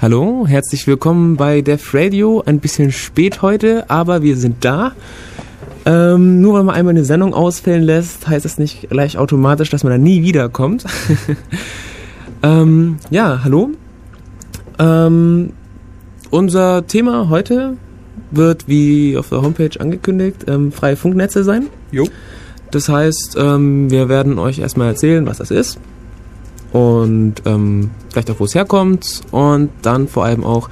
Hallo, herzlich willkommen bei Def Radio. Ein bisschen spät heute, aber wir sind da. Ähm, nur weil man einmal eine Sendung ausfällen lässt, heißt es nicht gleich automatisch, dass man da nie wiederkommt. ähm, ja, hallo. Ähm, unser Thema heute wird, wie auf der Homepage angekündigt, ähm, freie Funknetze sein. Jo. Das heißt, ähm, wir werden euch erstmal erzählen, was das ist und ähm, vielleicht auch, wo es herkommt und dann vor allem auch,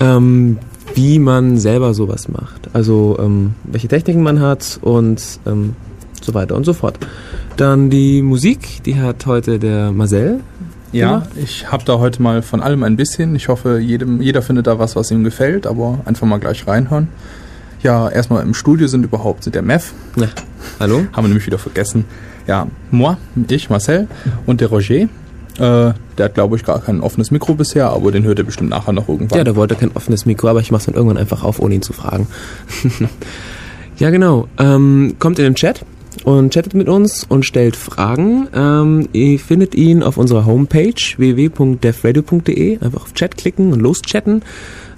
ähm, wie man selber sowas macht. Also ähm, welche Techniken man hat und ähm, so weiter und so fort. Dann die Musik, die hat heute der Marcel. Ja, ich habe da heute mal von allem ein bisschen. Ich hoffe, jedem, jeder findet da was, was ihm gefällt, aber einfach mal gleich reinhören. Ja, erstmal im Studio sind überhaupt der Mev. Ja. Hallo? Haben wir nämlich wieder vergessen. Ja, moi, ich, Marcel und der Roger. Äh, der hat, glaube ich, gar kein offenes Mikro bisher, aber den hört er bestimmt nachher noch irgendwann. Ja, der wollte kein offenes Mikro, aber ich mache es dann irgendwann einfach auf, ohne ihn zu fragen. ja, genau. Ähm, kommt in den Chat und chattet mit uns und stellt Fragen. Ähm, ihr findet ihn auf unserer Homepage www.defradio.de. Einfach auf Chat klicken und loschatten.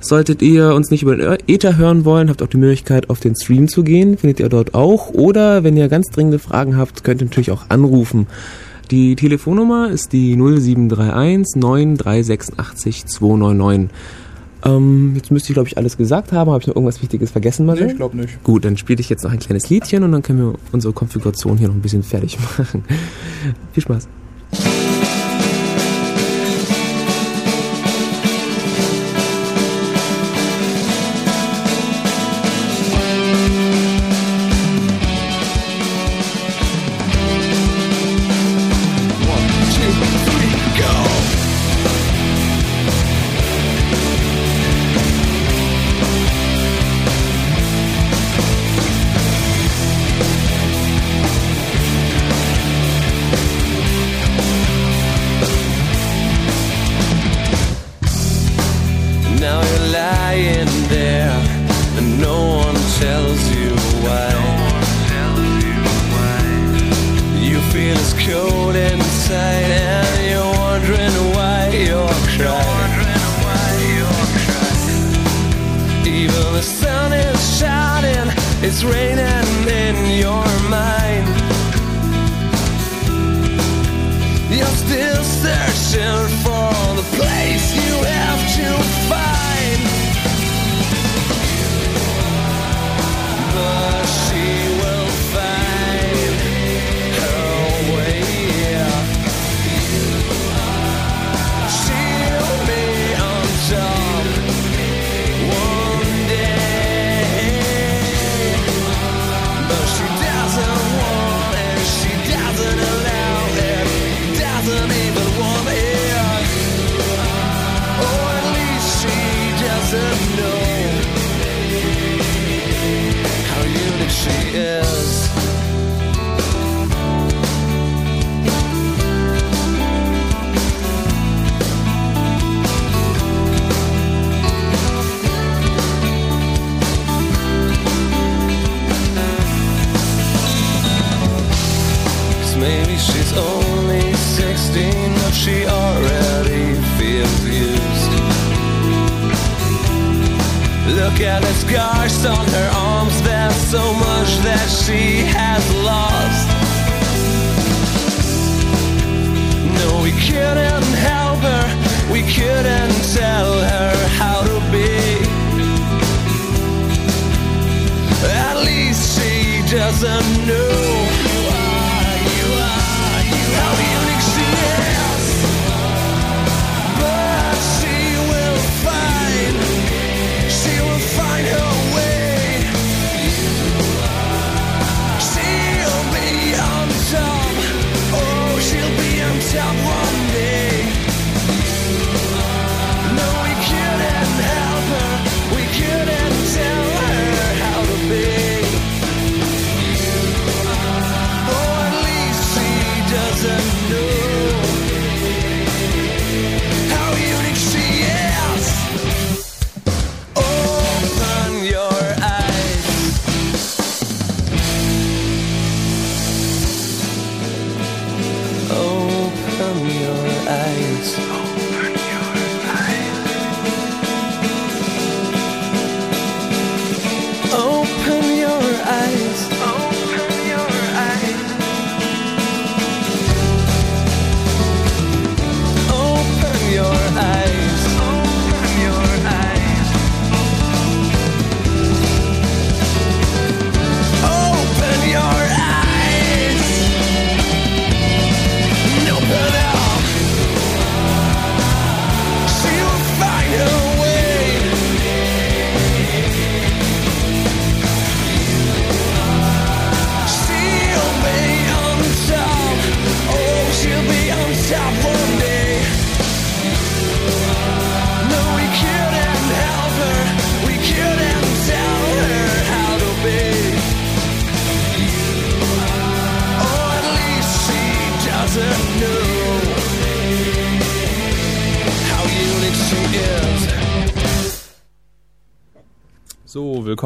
Solltet ihr uns nicht über den Ether hören wollen, habt auch die Möglichkeit, auf den Stream zu gehen. Findet ihr dort auch. Oder wenn ihr ganz dringende Fragen habt, könnt ihr natürlich auch anrufen. Die Telefonnummer ist die 0731 9386 299. Ähm, jetzt müsste ich, glaube ich, alles gesagt haben. Habe ich noch irgendwas Wichtiges vergessen, Marcel? Nee, ich glaube nicht. Gut, dann spiele ich jetzt noch ein kleines Liedchen und dann können wir unsere Konfiguration hier noch ein bisschen fertig machen. Viel Spaß.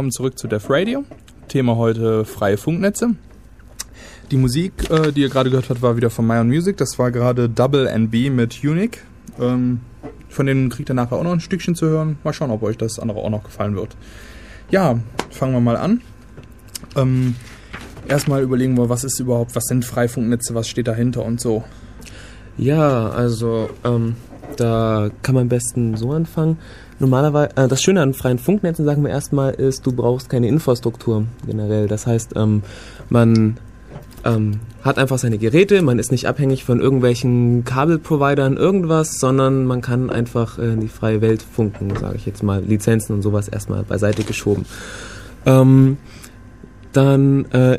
Willkommen zurück zu Def Radio. Thema heute freie Funknetze. Die Musik, äh, die ihr gerade gehört habt, war wieder von My Music. Das war gerade Double NB mit Unique. Ähm, von denen kriegt ihr nachher auch noch ein Stückchen zu hören. Mal schauen, ob euch das andere auch noch gefallen wird. Ja, fangen wir mal an. Ähm, erstmal überlegen wir, was ist überhaupt, was sind Freifunknetze, was steht dahinter und so. Ja, also ähm, da kann man am besten so anfangen. Normalerweise, äh, das Schöne an freien Funknetzen, sagen wir erstmal, ist, du brauchst keine Infrastruktur generell. Das heißt, ähm, man ähm, hat einfach seine Geräte, man ist nicht abhängig von irgendwelchen Kabelprovidern, irgendwas, sondern man kann einfach in die freie Welt funken, sage ich jetzt mal. Lizenzen und sowas erstmal beiseite geschoben. Ähm, dann äh,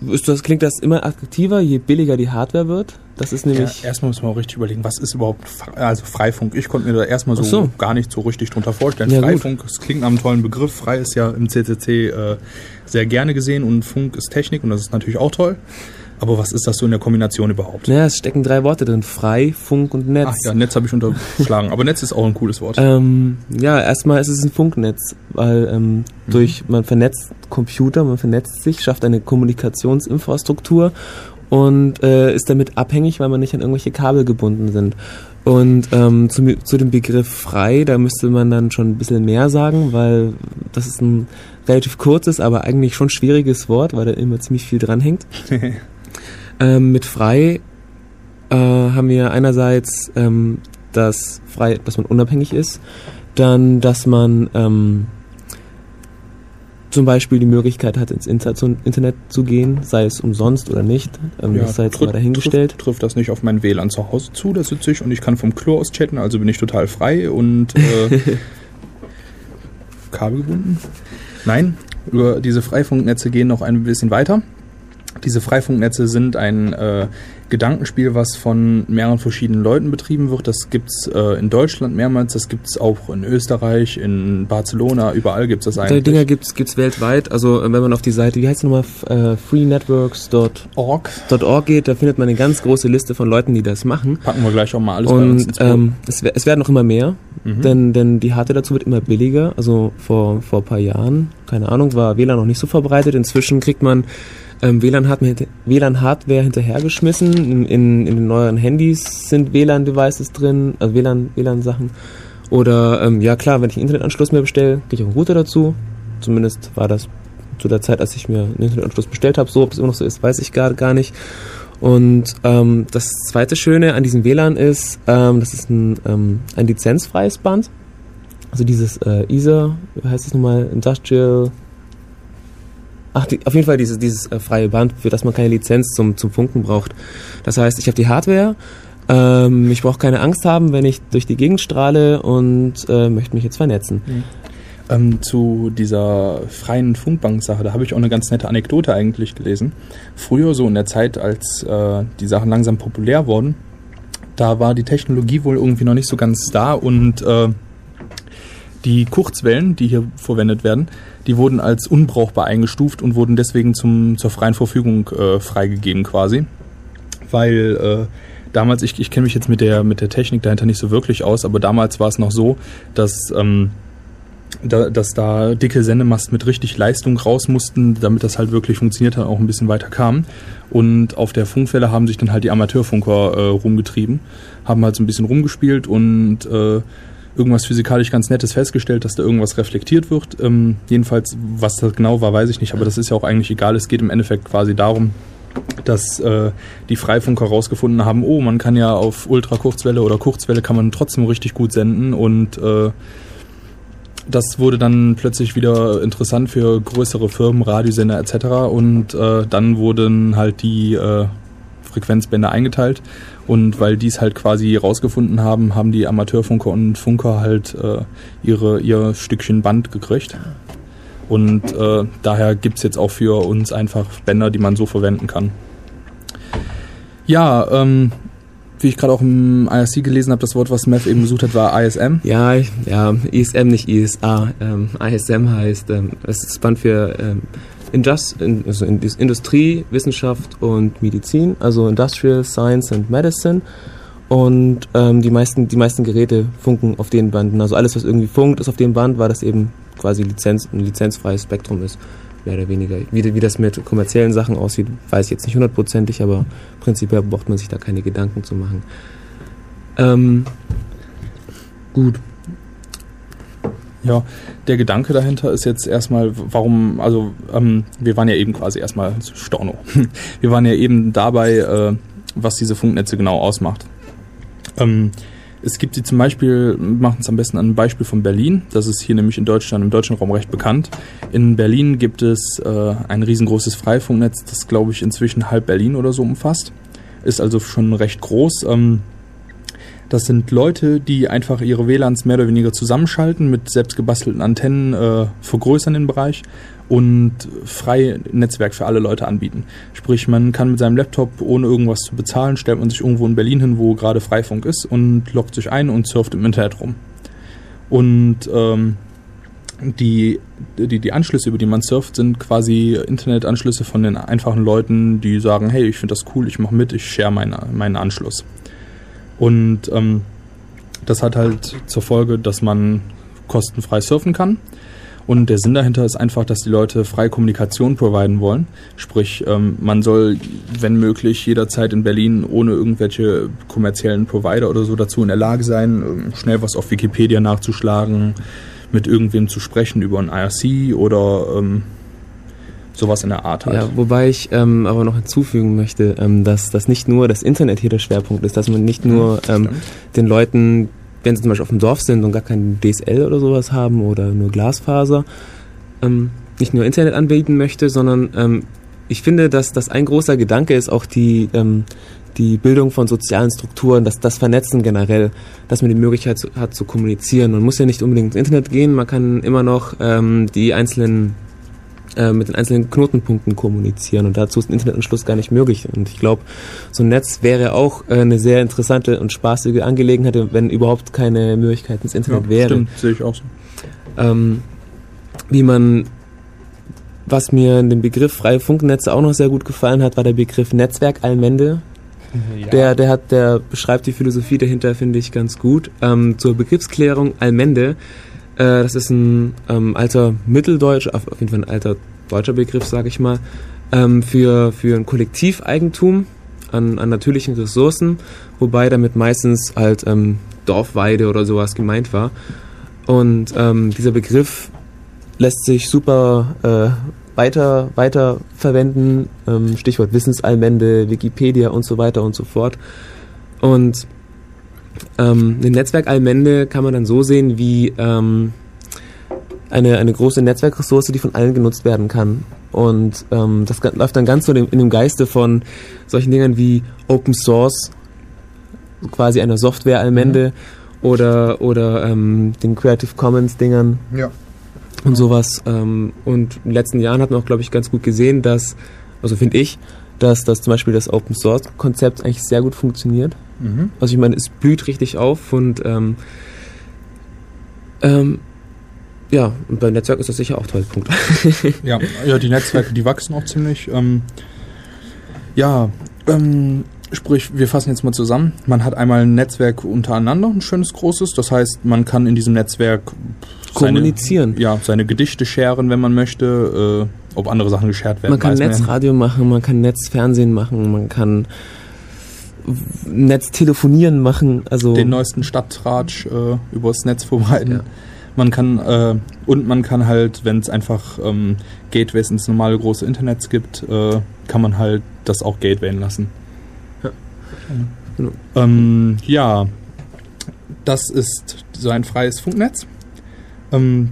das, klingt das immer attraktiver, je billiger die Hardware wird. Das ist nämlich. Ja, erstmal muss man auch richtig überlegen, was ist überhaupt also Freifunk? Ich konnte mir da erstmal so, so, gar nicht so richtig drunter vorstellen. Ja, Freifunk, es klingt nach einem tollen Begriff. Frei ist ja im CCC äh, sehr gerne gesehen und Funk ist Technik und das ist natürlich auch toll. Aber was ist das so in der Kombination überhaupt? Naja, es stecken drei Worte drin. Frei, Funk und Netz. Ach ja, Netz habe ich unterschlagen. aber Netz ist auch ein cooles Wort. Ähm, ja, erstmal ist es ein Funknetz, weil ähm, mhm. durch man vernetzt Computer, man vernetzt sich, schafft eine Kommunikationsinfrastruktur und äh, ist damit abhängig, weil man nicht an irgendwelche Kabel gebunden sind. Und ähm, zu, zu dem Begriff frei, da müsste man dann schon ein bisschen mehr sagen, weil das ist ein relativ kurzes, aber eigentlich schon schwieriges Wort, weil da immer ziemlich viel dranhängt. Ähm, mit frei äh, haben wir einerseits ähm, das frei, dass man unabhängig ist, dann, dass man ähm, zum Beispiel die Möglichkeit hat, ins Internet zu gehen, sei es umsonst oder nicht. Ähm, ja, das sei jetzt mal dahingestellt. Trifft, trifft das nicht auf mein WLAN zu Hause zu, da sitze ich und ich kann vom Klo aus chatten, also bin ich total frei und äh, kabelgebunden. Nein, über diese Freifunknetze gehen noch ein bisschen weiter. Diese Freifunknetze sind ein äh, Gedankenspiel, was von mehreren verschiedenen Leuten betrieben wird. Das gibt's äh, in Deutschland mehrmals, das gibt's auch in Österreich, in Barcelona, überall gibt's das eigentlich. Die Dinger gibt's gibt's weltweit. Also äh, wenn man auf die Seite, wie heißt es nochmal, äh, freenetworks.org .org geht, da findet man eine ganz große Liste von Leuten, die das machen. Packen wir gleich auch mal alles Und, bei uns ins ähm, es, es werden noch immer mehr, mhm. denn, denn die Hardware dazu wird immer billiger. Also vor, vor ein paar Jahren, keine Ahnung, war WLAN noch nicht so verbreitet. Inzwischen kriegt man ähm, WLAN-Hardware WLAN hinterhergeschmissen. In, in, in, den neueren Handys sind WLAN-Devices drin, also WLAN-Sachen. WLAN Oder ähm, ja klar, wenn ich einen Internetanschluss mir bestelle, kriege ich auch einen Router dazu. Zumindest war das zu der Zeit, als ich mir einen Internetanschluss bestellt habe. So, ob es immer noch so ist, weiß ich gar, gar nicht. Und ähm, das zweite Schöne an diesem WLAN ist, ähm, das ist ein, ähm, ein lizenzfreies Band. Also dieses äh, ISA, wie heißt es nochmal, Industrial Ach, die, auf jeden Fall dieses, dieses äh, freie Band, für das man keine Lizenz zum, zum Funken braucht. Das heißt, ich habe die Hardware, ähm, ich brauche keine Angst haben, wenn ich durch die Gegend strahle und äh, möchte mich jetzt vernetzen. Mhm. Ähm, zu dieser freien Funkbank-Sache, da habe ich auch eine ganz nette Anekdote eigentlich gelesen. Früher, so in der Zeit, als äh, die Sachen langsam populär wurden, da war die Technologie wohl irgendwie noch nicht so ganz da und äh, die Kurzwellen, die hier verwendet werden, die wurden als unbrauchbar eingestuft und wurden deswegen zum, zur freien Verfügung äh, freigegeben quasi. Weil äh, damals, ich, ich kenne mich jetzt mit der, mit der Technik dahinter nicht so wirklich aus, aber damals war es noch so, dass, ähm, da, dass da dicke Sendemasten mit richtig Leistung raus mussten, damit das halt wirklich funktioniert hat, auch ein bisschen weiter kam. Und auf der Funkwelle haben sich dann halt die Amateurfunker äh, rumgetrieben, haben halt so ein bisschen rumgespielt und äh, irgendwas physikalisch ganz Nettes festgestellt, dass da irgendwas reflektiert wird. Ähm, jedenfalls, was das genau war, weiß ich nicht, aber das ist ja auch eigentlich egal. Es geht im Endeffekt quasi darum, dass äh, die Freifunker herausgefunden haben, oh, man kann ja auf Ultrakurzwelle oder Kurzwelle kann man trotzdem richtig gut senden und äh, das wurde dann plötzlich wieder interessant für größere Firmen, Radiosender etc. Und äh, dann wurden halt die äh, Frequenzbänder eingeteilt. Und weil die es halt quasi rausgefunden haben, haben die Amateurfunker und Funker halt äh, ihre, ihr Stückchen Band gekriegt. Und äh, daher es jetzt auch für uns einfach Bänder, die man so verwenden kann. Ja, ähm, wie ich gerade auch im IRC gelesen habe, das Wort, was Mev eben gesucht hat, war ISM. Ja, ja, ISM, nicht ISA. Ähm, ISM heißt, ähm, das ist Band für ähm, Also in Industrie, Wissenschaft und Medizin, also Industrial Science and Medicine. Und ähm, die, meisten, die meisten Geräte funken auf den Banden. Also alles, was irgendwie funkt, ist auf dem Band, weil das eben quasi Lizenz, ein lizenzfreies Spektrum ist, mehr oder weniger. Wie, wie das mit kommerziellen Sachen aussieht, weiß ich jetzt nicht hundertprozentig, aber prinzipiell braucht man sich da keine Gedanken zu machen. Ähm, gut. Ja, der Gedanke dahinter ist jetzt erstmal, warum, also ähm, wir waren ja eben quasi erstmal Storno. Wir waren ja eben dabei, äh, was diese Funknetze genau ausmacht. Ähm, es gibt sie zum Beispiel, machen es am besten an einem Beispiel von Berlin. Das ist hier nämlich in Deutschland, im deutschen Raum recht bekannt. In Berlin gibt es äh, ein riesengroßes Freifunknetz, das glaube ich inzwischen halb Berlin oder so umfasst. Ist also schon recht groß. Ähm, das sind Leute, die einfach ihre WLANs mehr oder weniger zusammenschalten, mit selbst gebastelten Antennen äh, vergrößern den Bereich und frei Netzwerk für alle Leute anbieten. Sprich, man kann mit seinem Laptop ohne irgendwas zu bezahlen, stellt man sich irgendwo in Berlin hin, wo gerade Freifunk ist und loggt sich ein und surft im Internet rum. Und ähm, die, die, die Anschlüsse, über die man surft, sind quasi Internetanschlüsse von den einfachen Leuten, die sagen, hey, ich finde das cool, ich mache mit, ich share meine, meinen Anschluss. Und ähm, das hat halt zur Folge, dass man kostenfrei surfen kann. Und der Sinn dahinter ist einfach, dass die Leute freie Kommunikation providen wollen. Sprich, ähm, man soll, wenn möglich, jederzeit in Berlin ohne irgendwelche kommerziellen Provider oder so dazu in der Lage sein, ähm, schnell was auf Wikipedia nachzuschlagen, mit irgendwem zu sprechen über ein IRC oder ähm, sowas in der Art halt. Ja, wobei ich ähm, aber noch hinzufügen möchte, ähm, dass das nicht nur das Internet hier der Schwerpunkt ist, dass man nicht nur ähm, den Leuten, wenn sie zum Beispiel auf dem Dorf sind und gar kein DSL oder sowas haben oder nur Glasfaser, ähm, nicht nur Internet anbieten möchte, sondern ähm, ich finde, dass das ein großer Gedanke ist, auch die, ähm, die Bildung von sozialen Strukturen, dass das Vernetzen generell, dass man die Möglichkeit zu, hat zu kommunizieren. Man muss ja nicht unbedingt ins Internet gehen, man kann immer noch die einzelnen äh, mit den einzelnen Knotenpunkten kommunizieren und dazu ist ein Internetanschluss gar nicht möglich. Und ich glaube, so ein Netz wäre auch äh, eine sehr interessante und spaßige Angelegenheit, wenn überhaupt keine Möglichkeit ins Internet ja, wäre. Stimmt, sehe ich auch so. Ähm, wie man, was mir in dem Begriff freie Funknetze auch noch sehr gut gefallen hat, war der Begriff Netzwerk Allmende. Ja. Der, der hat, der beschreibt die Philosophie dahinter, finde ich, ganz gut. Ähm, zur Begriffsklärung Allmende äh, das ist ein ähm, alter Mitteldeutsch, auf, auf, jeden Fall ein alter deutscher Begriff, sage ich mal, ähm, für, für ein Kollektiveigentum an, an natürlichen Ressourcen, wobei damit meistens halt ähm, Dorfweide oder sowas gemeint war. Und ähm, dieser Begriff lässt sich super äh, weiter, weiter verwenden, ähm, Stichwort Wissensallmende, Wikipedia und so weiter und so fort. Und ähm, eine Netzwerkallmende kann man dann so sehen wie ähm, eine, eine große Netzwerkressource, die von allen genutzt werden kann. Und ähm, das läuft dann ganz so in dem Geiste von solchen Dingern wie Open Source, quasi einer Software-Allmende mhm. oder, oder ähm, den Creative Commons-Dingern. Ja. Und sowas. Ähm, und in den letzten Jahren hat man auch, glaube ich, ganz gut gesehen, dass, also finde ich, dass, dass zum Beispiel das Open Source Konzept eigentlich sehr gut funktioniert. Mhm. Also ich meine, es blüht richtig auf und ähm, ähm, ja, und beim Netzwerk ist das sicher auch toll. Punkt. ja, ja, die Netzwerke, die wachsen auch ziemlich. Ähm, ja, ähm, sprich, wir fassen jetzt mal zusammen. Man hat einmal ein Netzwerk untereinander, ein schönes großes. Das heißt, man kann in diesem Netzwerk kommunizieren. Seine, ja, seine Gedichte scheren, wenn man möchte. Äh, ob andere Sachen geshared werden. Man kann Netzradio machen, man kann Netzfernsehen machen, man kann Netztelefonieren machen. Also den neuesten Stadtratsch äh, übers Netz verbreiten. Ja. Man kann äh, und man kann halt, wenn es einfach ähm, Gateways ins normale große Internets gibt, äh, kann man halt das auch gatewayen lassen. Ja. Genau. Ähm, ja, das ist so ein freies Funknetz. Ähm,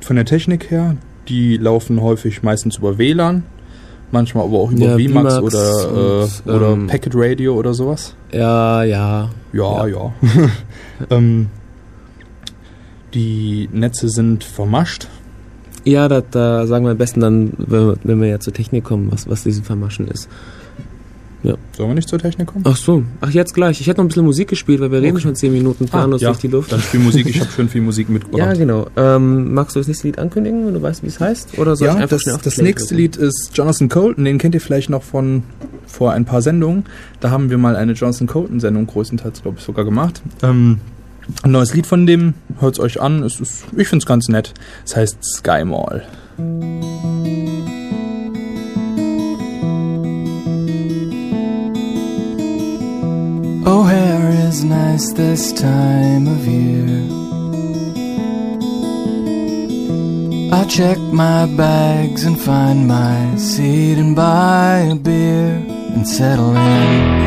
von der Technik her, die laufen häufig meistens über WLAN, manchmal aber auch über ja, VMAX, oder, und, äh, oder ähm, Packet Radio oder sowas. Ja, ja. Ja, ja. ja. ähm, die Netze sind vermascht. Ja, da, da sagen wir am besten dann, wenn, wenn wir ja zur Technik kommen, was, was dieses Vermaschen ist. Ja. Sollen wir nicht zur Technik kommen? Ach so. Ach, jetzt gleich. Ich hätte noch ein bisschen Musik gespielt, weil wir okay. reden schon zehn Minuten planlos ah, ja. durch die Luft. Dann spiel Musik. Ich habe schön viel Musik mitgebracht. Ja, genau. Ähm, magst du das nächste Lied ankündigen, wenn du weißt, wie es heißt? Oder soll ja, ich einfach das, schnell auf das nächste Lied ist Jonathan Colton. Den kennt ihr vielleicht noch von vor ein paar Sendungen. Da haben wir mal eine Jonathan Colton-Sendung größtenteils, glaube ich, sogar gemacht. Ähm, ein neues Lied von dem, hört's euch an, es ist, ich find's ganz nett. Es heißt Sky Mall. O'Hare is nice this time of year. I check my bags and find my seat and buy a beer and settle in.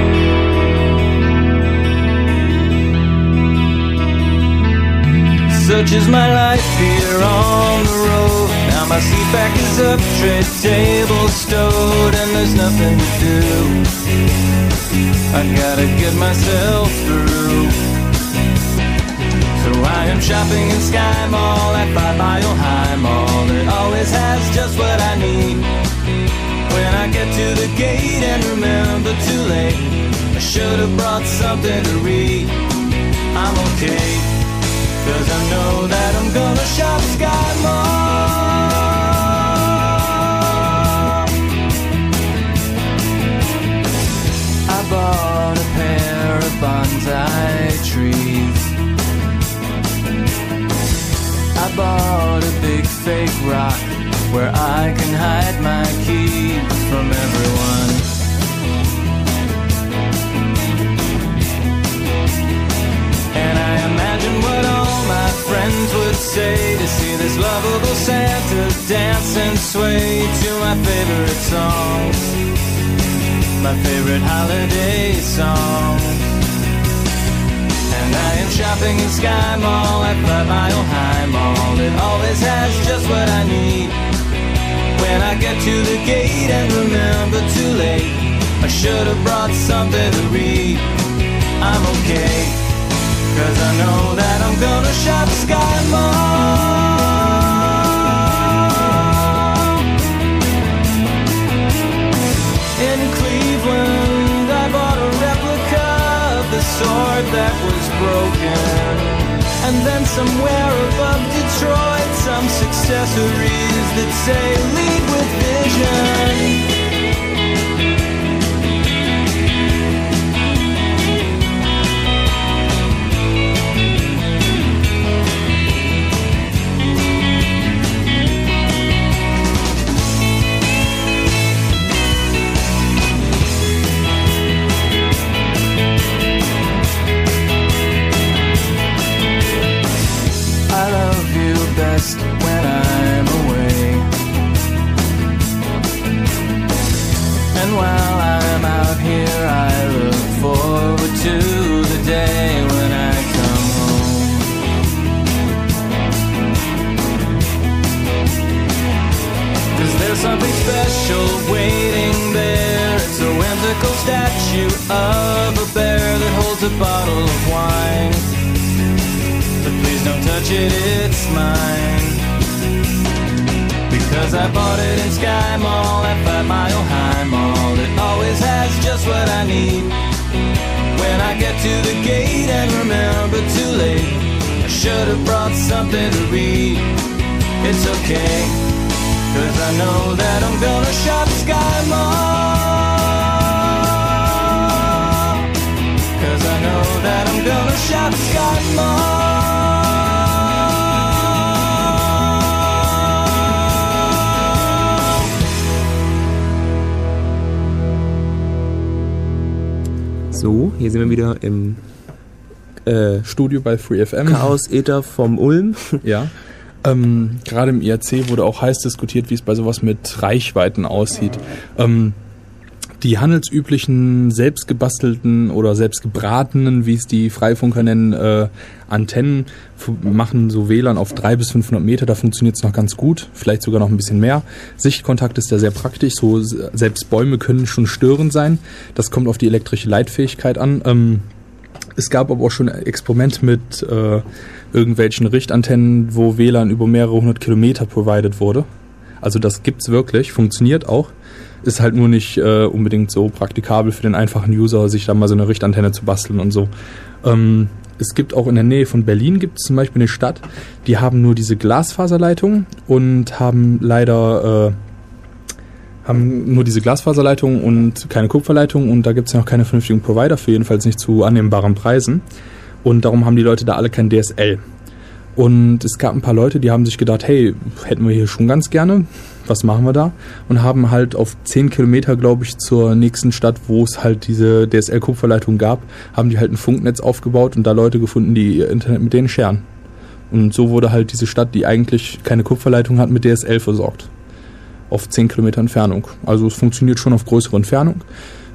Such is my life here on the road. My seat back is up, tray table stowed, and there's nothing to do. I gotta get myself through. So I am shopping in Sky Mall at Five Mile High Mall. It always has just what I need. When I get to the gate and remember too late, I should have brought something to read. I'm okay. Cause I know that I'm gonna shop Sky Mall. Bought a pair of bonsai trees. I bought a big fake rock where I can hide my keys from everyone. And I imagine what all my friends would say to see this lovable Santa dance and sway to my favorite songs, my favorite holiday song. And I am shopping in Sky Mall at Five Mile High Mall. It always has just what I need. When I get to the gate and remember too late, I should have brought something to read. I'm okay. Cause I know that I'm gonna shop Sky Mall sword that was broken. And then somewhere above Detroit Some accessories that say lead with vision while I'm out here, I look forward to the day when I come home. Cause there's something special waiting there. It's a whimsical statue of a bear that holds a bottle of wine. But please don't touch it, it's mine. Because I bought it in Sky Mall at Five Mile High Mall. It always has just what I need. When I get to the gate and remember too late, I should have brought something to read. It's okay, cause I know that I'm gonna shop Sky Mall. Cause I know that I'm gonna shop Sky Mall. So, hier sind wir wieder im äh, Studio bei FreeFM. Chaos-Ether vom Ulm. Ja. Ähm, Gerade im IRC wurde auch heiß diskutiert, wie es bei sowas mit Reichweiten aussieht. Ähm, die handelsüblichen, selbstgebastelten oder selbstgebratenen, wie es die Freifunker nennen, äh, Antennen machen so WLAN auf 300 bis 500 Meter. Da funktioniert es noch ganz gut, vielleicht sogar noch ein bisschen mehr. Sichtkontakt ist da sehr praktisch. So selbst Bäume können schon störend sein. Das kommt auf die elektrische Leitfähigkeit an. Ähm, es gab aber auch schon Experimente mit äh, irgendwelchen Richtantennen, wo WLAN über mehrere hundert Kilometer provided wurde. Also das gibt's wirklich, funktioniert auch. Ist halt nur nicht äh, unbedingt so praktikabel für den einfachen User, sich da mal so eine Richtantenne zu basteln und so. Ähm, es gibt auch in der Nähe von Berlin gibt es zum Beispiel eine Stadt, die haben nur diese Glasfaserleitung und haben leider äh, haben nur diese Glasfaserleitung und keine Kupferleitung und da gibt es ja noch keine vernünftigen Provider für, jedenfalls nicht zu annehmbaren Preisen. Und darum haben die Leute da alle kein DSL. Und es gab ein paar Leute, die haben sich gedacht, hey, hätten wir hier schon ganz gerne, was machen wir da? Und haben halt auf 10 Kilometer, glaube ich, zur nächsten Stadt, wo es halt diese DSL-Kupferleitung gab, haben die halt ein Funknetz aufgebaut und da Leute gefunden, die ihr Internet mit denen scheren. Und so wurde halt diese Stadt, die eigentlich keine Kupferleitung hat, mit DSL versorgt. Auf 10 Kilometer Entfernung. Also es funktioniert schon auf größere Entfernung.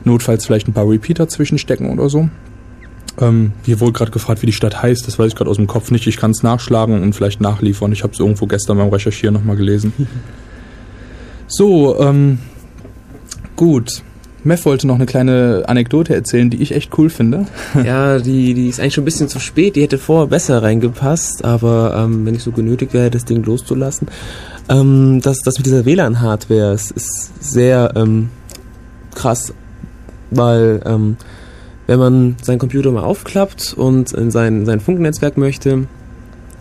Notfalls vielleicht ein paar Repeater zwischenstecken oder so. Ähm, hier wurde gerade gefragt, wie die Stadt heißt. Das weiß ich gerade aus dem Kopf nicht. Ich kann es nachschlagen und vielleicht nachliefern. Ich habe es irgendwo gestern beim Recherchieren nochmal gelesen. so, ähm, gut. Mev wollte noch eine kleine Anekdote erzählen, die ich echt cool finde. Ja, die, die ist eigentlich schon ein bisschen zu spät. Die hätte vorher besser reingepasst, aber ähm, wenn ich so genötigt wäre, das Ding loszulassen. Ähm, das, das mit dieser WLAN-Hardware ist, sehr ähm, krass, weil ähm, wenn man seinen Computer mal aufklappt und in sein, sein Funknetzwerk möchte,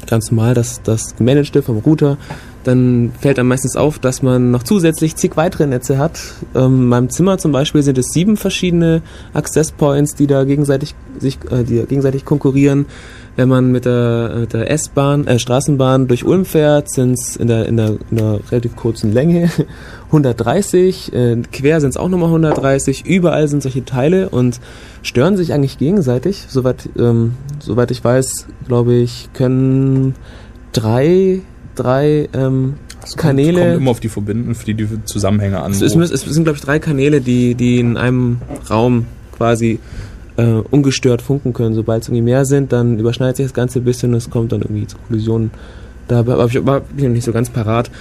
ganz normal das, das gemanagte vom Router, dann fällt einem meistens auf, dass man noch zusätzlich zig weitere Netze hat. Ähm, in meinem Zimmer zum Beispiel sind es sieben verschiedene Access Points, die da gegenseitig sich, äh, die gegenseitig konkurrieren. Wenn man mit der, mit der S-Bahn, äh, Straßenbahn durch Ulm fährt, sind es in der, in, der, in einer relativ kurzen Länge 130, äh, quer sind es auch nochmal 130, überall sind solche Teile und stören sich eigentlich gegenseitig. Soweit, ähm, soweit ich weiß, glaube ich, können drei drei ähm, Es Kanäle. Kommt immer auf die Verbinden, für die, die Zusammenhänge an. Es, ist, es sind, glaube ich, drei Kanäle, die, die in einem Raum quasi äh, ungestört funken können. Sobald es irgendwie mehr sind, dann überschneidet sich das Ganze ein bisschen und es kommt dann irgendwie zu Kollisionen. Da habe ich aber noch nicht so ganz parat.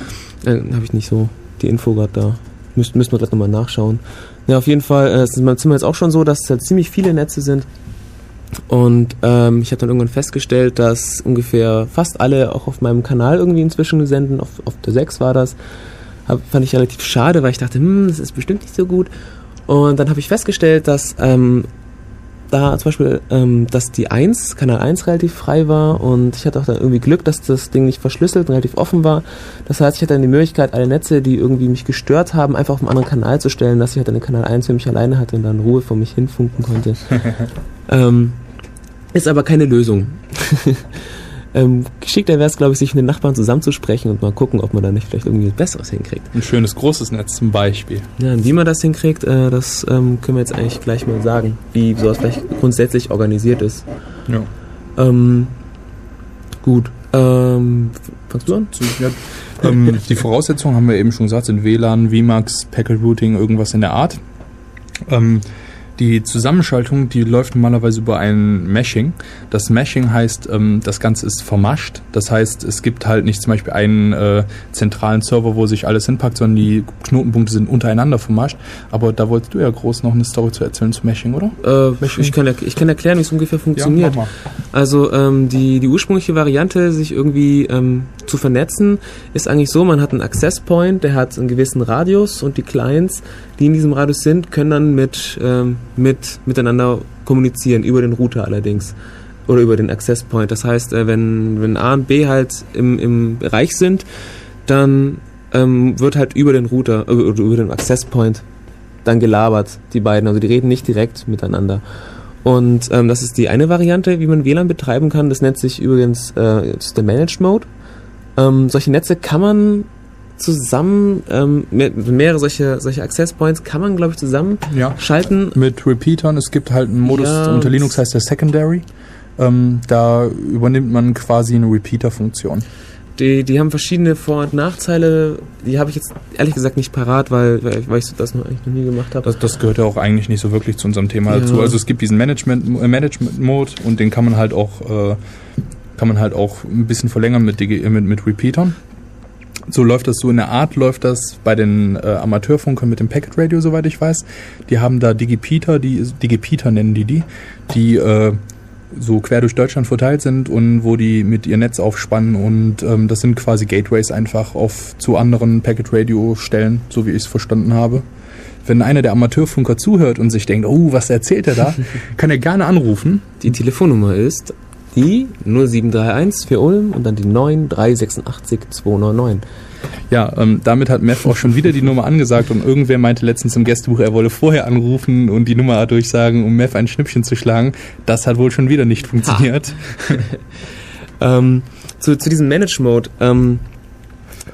Äh, habe ich nicht so die Info gerade da. Müssen wir gerade nochmal nachschauen. Ja, auf jeden Fall, äh, es ist in meinem Zimmer jetzt auch schon so, dass es halt ziemlich viele Netze sind. Und ähm, ich habe dann irgendwann festgestellt, dass ungefähr fast alle auch auf meinem Kanal irgendwie inzwischen senden. Auf, auf der 6 war das. Hab, fand ich relativ schade, weil ich dachte, hm, das ist bestimmt nicht so gut. Und dann habe ich festgestellt, dass ähm, da zum Beispiel, ähm, dass die 1, Kanal 1 relativ frei war und ich hatte auch dann irgendwie Glück, dass das Ding nicht verschlüsselt und relativ offen war. Das heißt, ich hatte dann die Möglichkeit, alle Netze, die irgendwie mich gestört haben, einfach auf einen anderen Kanal zu stellen, dass ich halt dann den Kanal 1 für mich alleine hatte und dann Ruhe vor mich hinfunken konnte. ähm, ist aber keine Lösung. ähm, geschickter wäre es, glaube ich, sich mit den Nachbarn zusammenzusprechen und mal gucken, ob man da nicht vielleicht irgendwie was Besseres hinkriegt. ein schönes großes Netz zum Beispiel. Ja, und wie man das hinkriegt, äh, das ähm, können wir jetzt eigentlich gleich mal sagen, wie sowas vielleicht grundsätzlich organisiert ist. Ja. Ähm, gut, ähm, fangst du an? Ja, ähm, die Voraussetzungen haben wir eben schon gesagt, sind WLAN, VMAX, Packet Routing, irgendwas in der Art. Ähm, die Zusammenschaltung, die läuft normalerweise über ein Meshing. Das Meshing heißt, ähm, das Ganze ist vermascht. Das heißt, es gibt halt nicht zum Beispiel einen äh, zentralen Server, wo sich alles hinpackt, sondern die Knotenpunkte sind untereinander vermascht. Aber da wolltest du ja groß noch eine Story zu erzählen zu Meshing, oder? Äh, Meshing? ich, kann, ich kann erklären, wie es ungefähr funktioniert. mal. Also ähm, die, die ursprüngliche Variante, sich irgendwie ähm, zu vernetzen, ist eigentlich so, man hat einen Access Point, der hat einen gewissen Radius und die Clients, die in diesem Radius sind, können dann mit, ähm, mit miteinander kommunizieren, über den Router allerdings. Oder über den Access Point. Das heißt, äh, wenn, wenn A und B halt im, im Bereich sind, dann ähm, wird halt über den Router, äh, oder über den Access Point dann gelabert, die beiden. Also die reden nicht direkt miteinander. Und ähm, das ist die eine Variante, wie man WLAN betreiben kann. Das nennt sich übrigens äh, der Managed Mode. Ähm, solche Netze kann man zusammen, ähm, mehr, mehrere solche, solche Access Points kann man, glaube ich, zusammen Ja. schalten. mit Repeatern. Es gibt halt einen Modus, Ja, unter Linux heißt der Secondary. Ähm, da übernimmt man quasi eine Repeater-Funktion. Die, die haben verschiedene Vor- und Nachteile. Die habe ich jetzt ehrlich gesagt nicht parat, weil, weil, weil ich das noch, eigentlich noch nie gemacht habe. Das, das gehört ja auch eigentlich nicht so wirklich zu unserem Thema Ja. dazu. Also es gibt diesen Management, äh, Management Mode und den kann man halt auch äh, kann man halt auch ein bisschen verlängern mit, mit, mit Repeatern. So läuft das so in der Art läuft das bei den äh, Amateurfunkern mit dem Packet Radio, soweit ich weiß. Die haben da Digipeater, die Digipeater nennen die die, die äh, so quer durch Deutschland verteilt sind und wo die mit ihr Netz aufspannen und ähm, das sind quasi Gateways einfach auf zu anderen Packet Radio Stellen, so wie ich es verstanden habe. Wenn einer der Amateurfunker zuhört und sich denkt, oh, was erzählt er da, kann er gerne anrufen. Die Telefonnummer ist die 0731 für Ulm und dann die 9386 299. Ja, ähm, damit hat Mev auch schon wieder die Nummer angesagt und irgendwer meinte letztens im Gästebuch, er wolle vorher anrufen und die Nummer durchsagen, um Mev ein Schnippchen zu schlagen. Das hat wohl schon wieder nicht funktioniert. ähm, zu, zu diesem Manage-Mode. Ähm,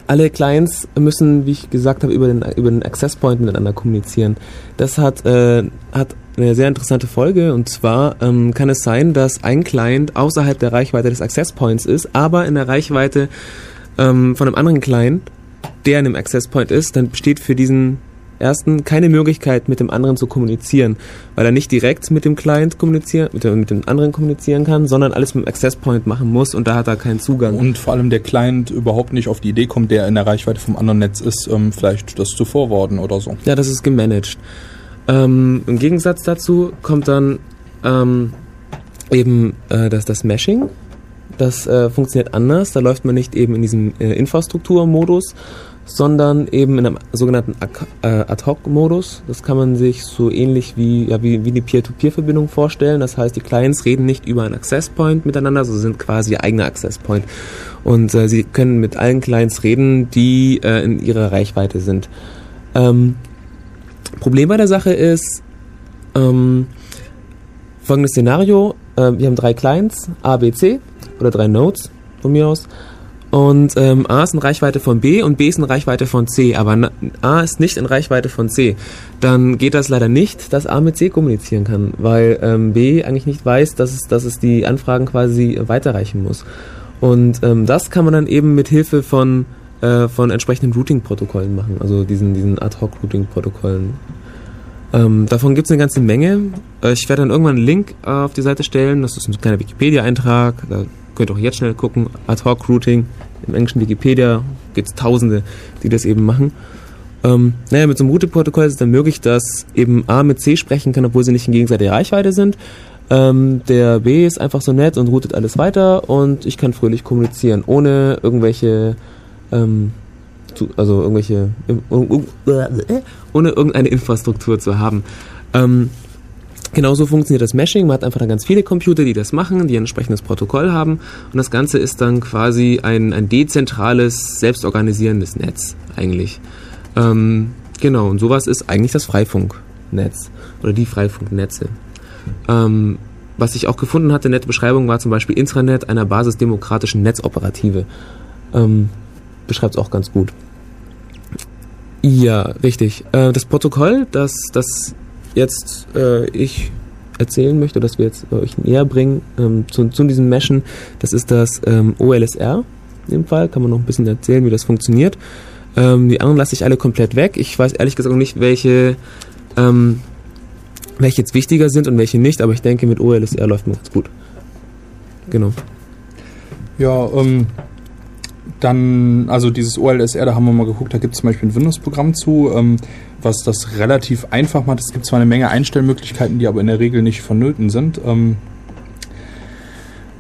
alle Clients müssen, wie ich gesagt habe, über den, über den Access Point miteinander kommunizieren. Das hat, äh, hat eine sehr interessante Folge und zwar ähm, kann es sein, dass ein Client außerhalb der Reichweite des Access Points ist, aber in der Reichweite ähm, von einem anderen Client, der in einem Access Point ist, dann besteht für diesen ersten keine Möglichkeit, mit dem anderen zu kommunizieren, weil er nicht direkt mit dem Client kommunizieren, mit dem, mit dem anderen kommunizieren kann, sondern alles mit dem Access Point machen muss und da hat er keinen Zugang. Und vor allem der Client überhaupt nicht auf die Idee kommt, der in der Reichweite vom anderen Netz ist, ähm, vielleicht das zu forwarden oder so. Ja, das ist gemanagt. Ähm, Im Gegensatz dazu kommt dann ähm, eben äh, das, das Meshing. Das äh, funktioniert anders. Da läuft man nicht eben in diesem äh, Infrastrukturmodus, sondern eben in einem sogenannten äh, Ad-Hoc-Modus. Das kann man sich so ähnlich wie, ja, wie, wie eine Peer-to-Peer-Verbindung vorstellen. Das heißt, die Clients reden nicht über einen Access Point miteinander, sondern sind quasi ihr eigener Access Point. Und äh, sie können mit allen Clients reden, die äh, in ihrer Reichweite sind. Ähm, Problem bei der Sache ist, ähm, folgendes Szenario, äh, wir haben drei Clients, A, B, C, oder drei Nodes von mir aus. Und ähm, A ist in Reichweite von B und B ist in Reichweite von C, aber A ist nicht in Reichweite von C. Dann geht das leider nicht, dass A mit C kommunizieren kann, weil ähm, B eigentlich nicht weiß, dass es, dass es die Anfragen quasi weiterreichen muss. Und ähm, das kann man dann eben mit Hilfe von, äh, von entsprechenden Routing-Protokollen machen, also diesen, diesen Ad-Hoc-Routing-Protokollen. Ähm, davon gibt es eine ganze Menge. Äh, ich werde dann irgendwann einen Link äh, auf die Seite stellen. Das ist ein kleiner Wikipedia-Eintrag. Da könnt ihr auch jetzt schnell gucken. Ad-Hoc-Routing im englischen Wikipedia gibt es Tausende, die das eben machen. Ähm, naja, mit so einem Routing-Protokoll ist es dann möglich, dass eben A mit C sprechen kann, obwohl sie nicht in gegenseitiger Reichweite sind. Ähm, der B ist einfach so nett und routet alles weiter und ich kann fröhlich kommunizieren, ohne irgendwelche ähm, also irgendwelche, ohne irgendeine Infrastruktur zu haben. Ähm, genauso funktioniert das Meshing. Man hat einfach dann ganz viele Computer, die das machen, die ein entsprechendes Protokoll haben. Und das Ganze ist dann quasi ein, ein dezentrales, selbstorganisierendes Netz eigentlich. Ähm, genau, und sowas ist eigentlich das Freifunknetz oder die Freifunknetze. Ähm, was ich auch gefunden hatte in der Beschreibung war zum Beispiel Intranet einer basisdemokratischen Netzoperative. Ähm, beschreibt es auch ganz gut. Ja, richtig. Äh, das Protokoll, das, das jetzt äh, ich erzählen möchte, das wir jetzt euch näher bringen ähm, zu, zu diesem Meshen, das ist das ähm, OLSR. In dem Fall kann man noch ein bisschen erzählen, wie das funktioniert. Ähm, die anderen lasse ich alle komplett weg. Ich weiß ehrlich gesagt nicht, welche, ähm, welche jetzt wichtiger sind und welche nicht, aber ich denke, mit OLSR läuft man ganz gut. Genau. Ja, ähm, dann, also dieses OLSR, da haben wir mal geguckt, da gibt es zum Beispiel ein Windows-Programm zu, ähm, was das relativ einfach macht. Es gibt zwar eine Menge Einstellmöglichkeiten, die aber in der Regel nicht vonnöten sind. Ähm,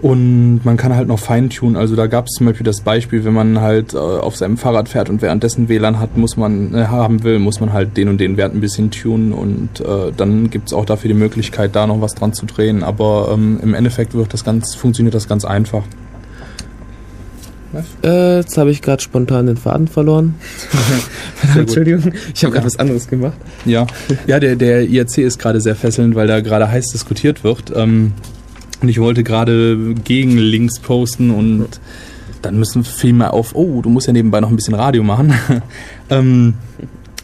und man kann halt noch feintunen. Also da gab es zum Beispiel das Beispiel, wenn man halt äh, auf seinem Fahrrad fährt und währenddessen WLAN hat, muss man äh, haben will, muss man halt den und den Wert ein bisschen tunen und äh, dann gibt es auch dafür die Möglichkeit, da noch was dran zu drehen. Aber ähm, im Endeffekt wird das ganz, funktioniert das ganz einfach. Äh, jetzt habe ich gerade spontan den Faden verloren. Entschuldigung, ich habe gerade ja. was anderes gemacht. Ja, ja der, der IRC ist gerade sehr fesselnd, weil da gerade heiß diskutiert wird. Ähm, und ich wollte gerade gegen Links posten und dann müssen viel mehr auf, oh, du musst ja nebenbei noch ein bisschen Radio machen. ähm,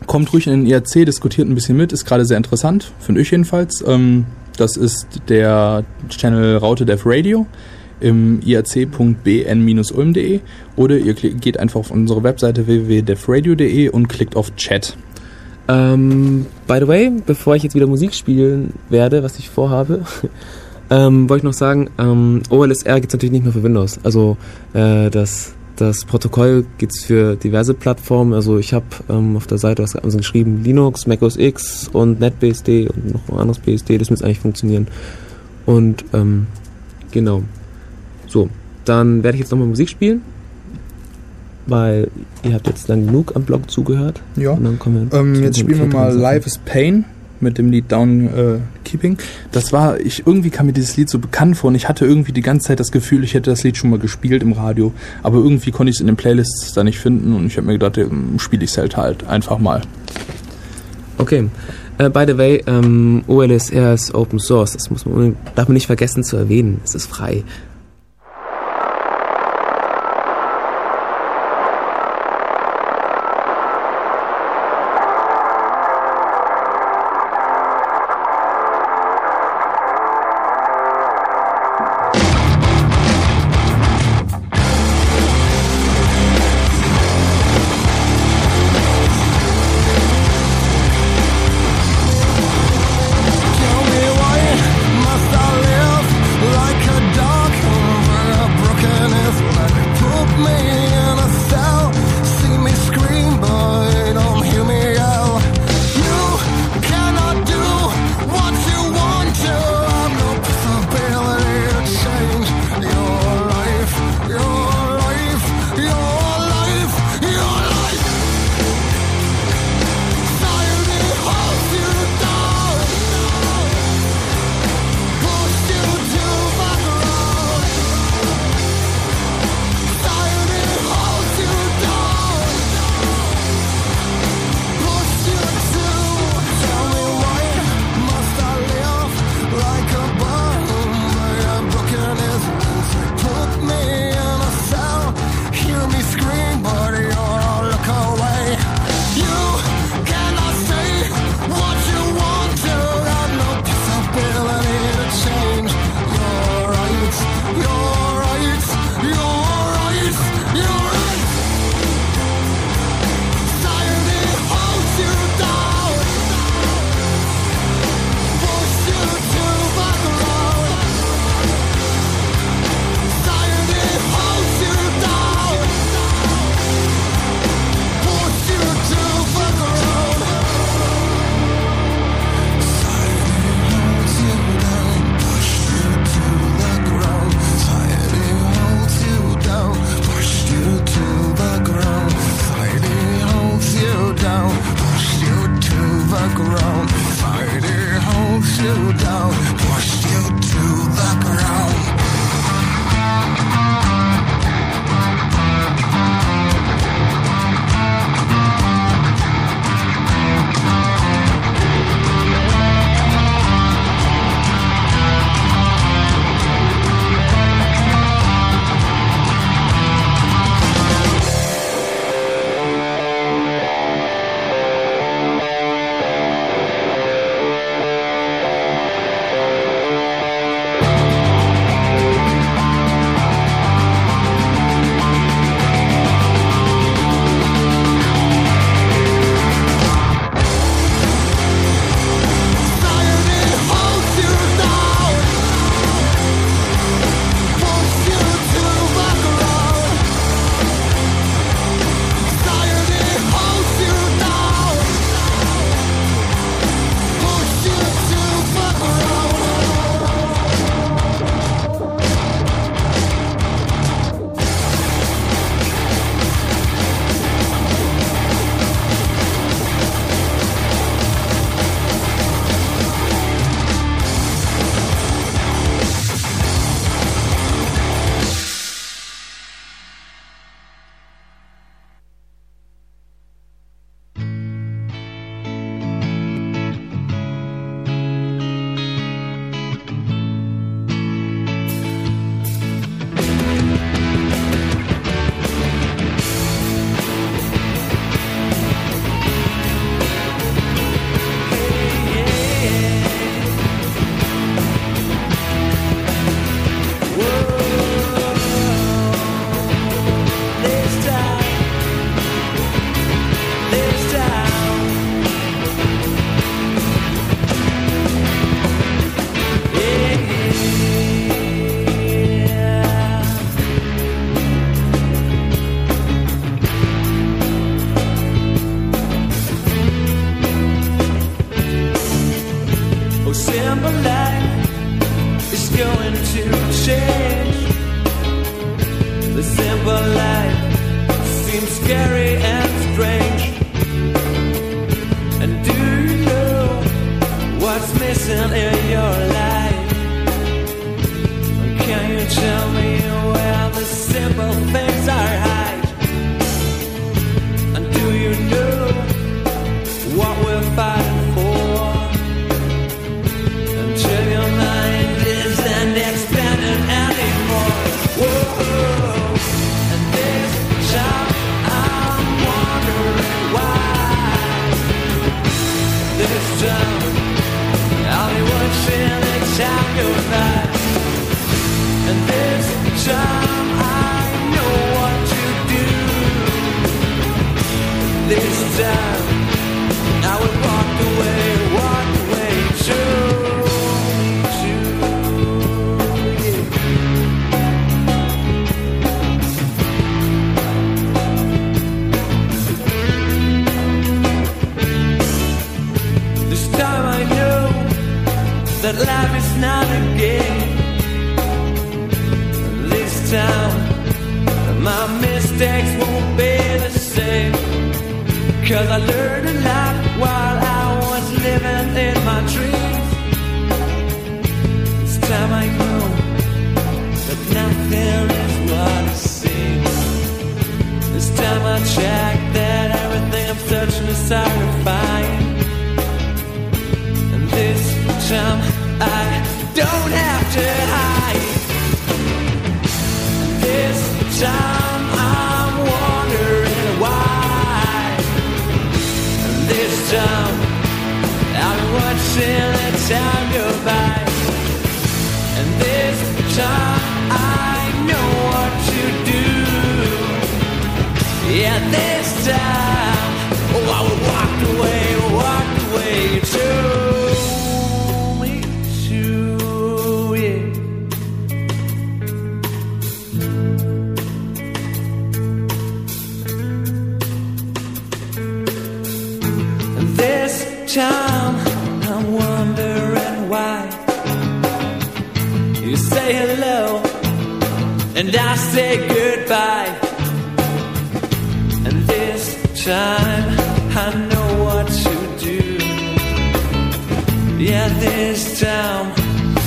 kommt ruhig in den IRC, diskutiert ein bisschen mit, ist gerade sehr interessant, finde ich jedenfalls. Ähm, das ist der Channel Raute Dev Radio im iac.bn-ulm.de oder ihr geht einfach auf unsere Webseite www.defradio.de und klickt auf Chat. Ähm, by the way, bevor ich jetzt wieder Musik spielen werde, was ich vorhabe, ähm, wollte ich noch sagen, ähm, OLSR gibt es natürlich nicht nur für Windows. Also äh, das, das Protokoll gibt es für diverse Plattformen. Also ich habe ähm, auf der Seite was also geschrieben, Linux, Mac OS X und NetBSD und noch ein anderes BSD, das müsste eigentlich funktionieren. Und ähm, genau. So, dann werde ich jetzt nochmal Musik spielen. Weil ihr habt jetzt lang genug am Blog zugehört. Ja. Und dann kommen wir ähm, jetzt spielen wir mal Live is Pain mit dem Lied Down äh, Keeping. Das war, ich irgendwie kam mir dieses Lied so bekannt vor und ich hatte irgendwie die ganze Zeit das Gefühl, ich hätte das Lied schon mal gespielt im Radio, aber irgendwie konnte ich es in den Playlists da nicht finden und ich habe mir gedacht, spiele ich es halt halt einfach mal. Okay. Uh, by the way, um, OLSR ist Open Source. Das muss man, darf man nicht vergessen zu erwähnen. Es ist frei. You say hello, and I say goodbye. And this time I know what to do. Yeah, this time.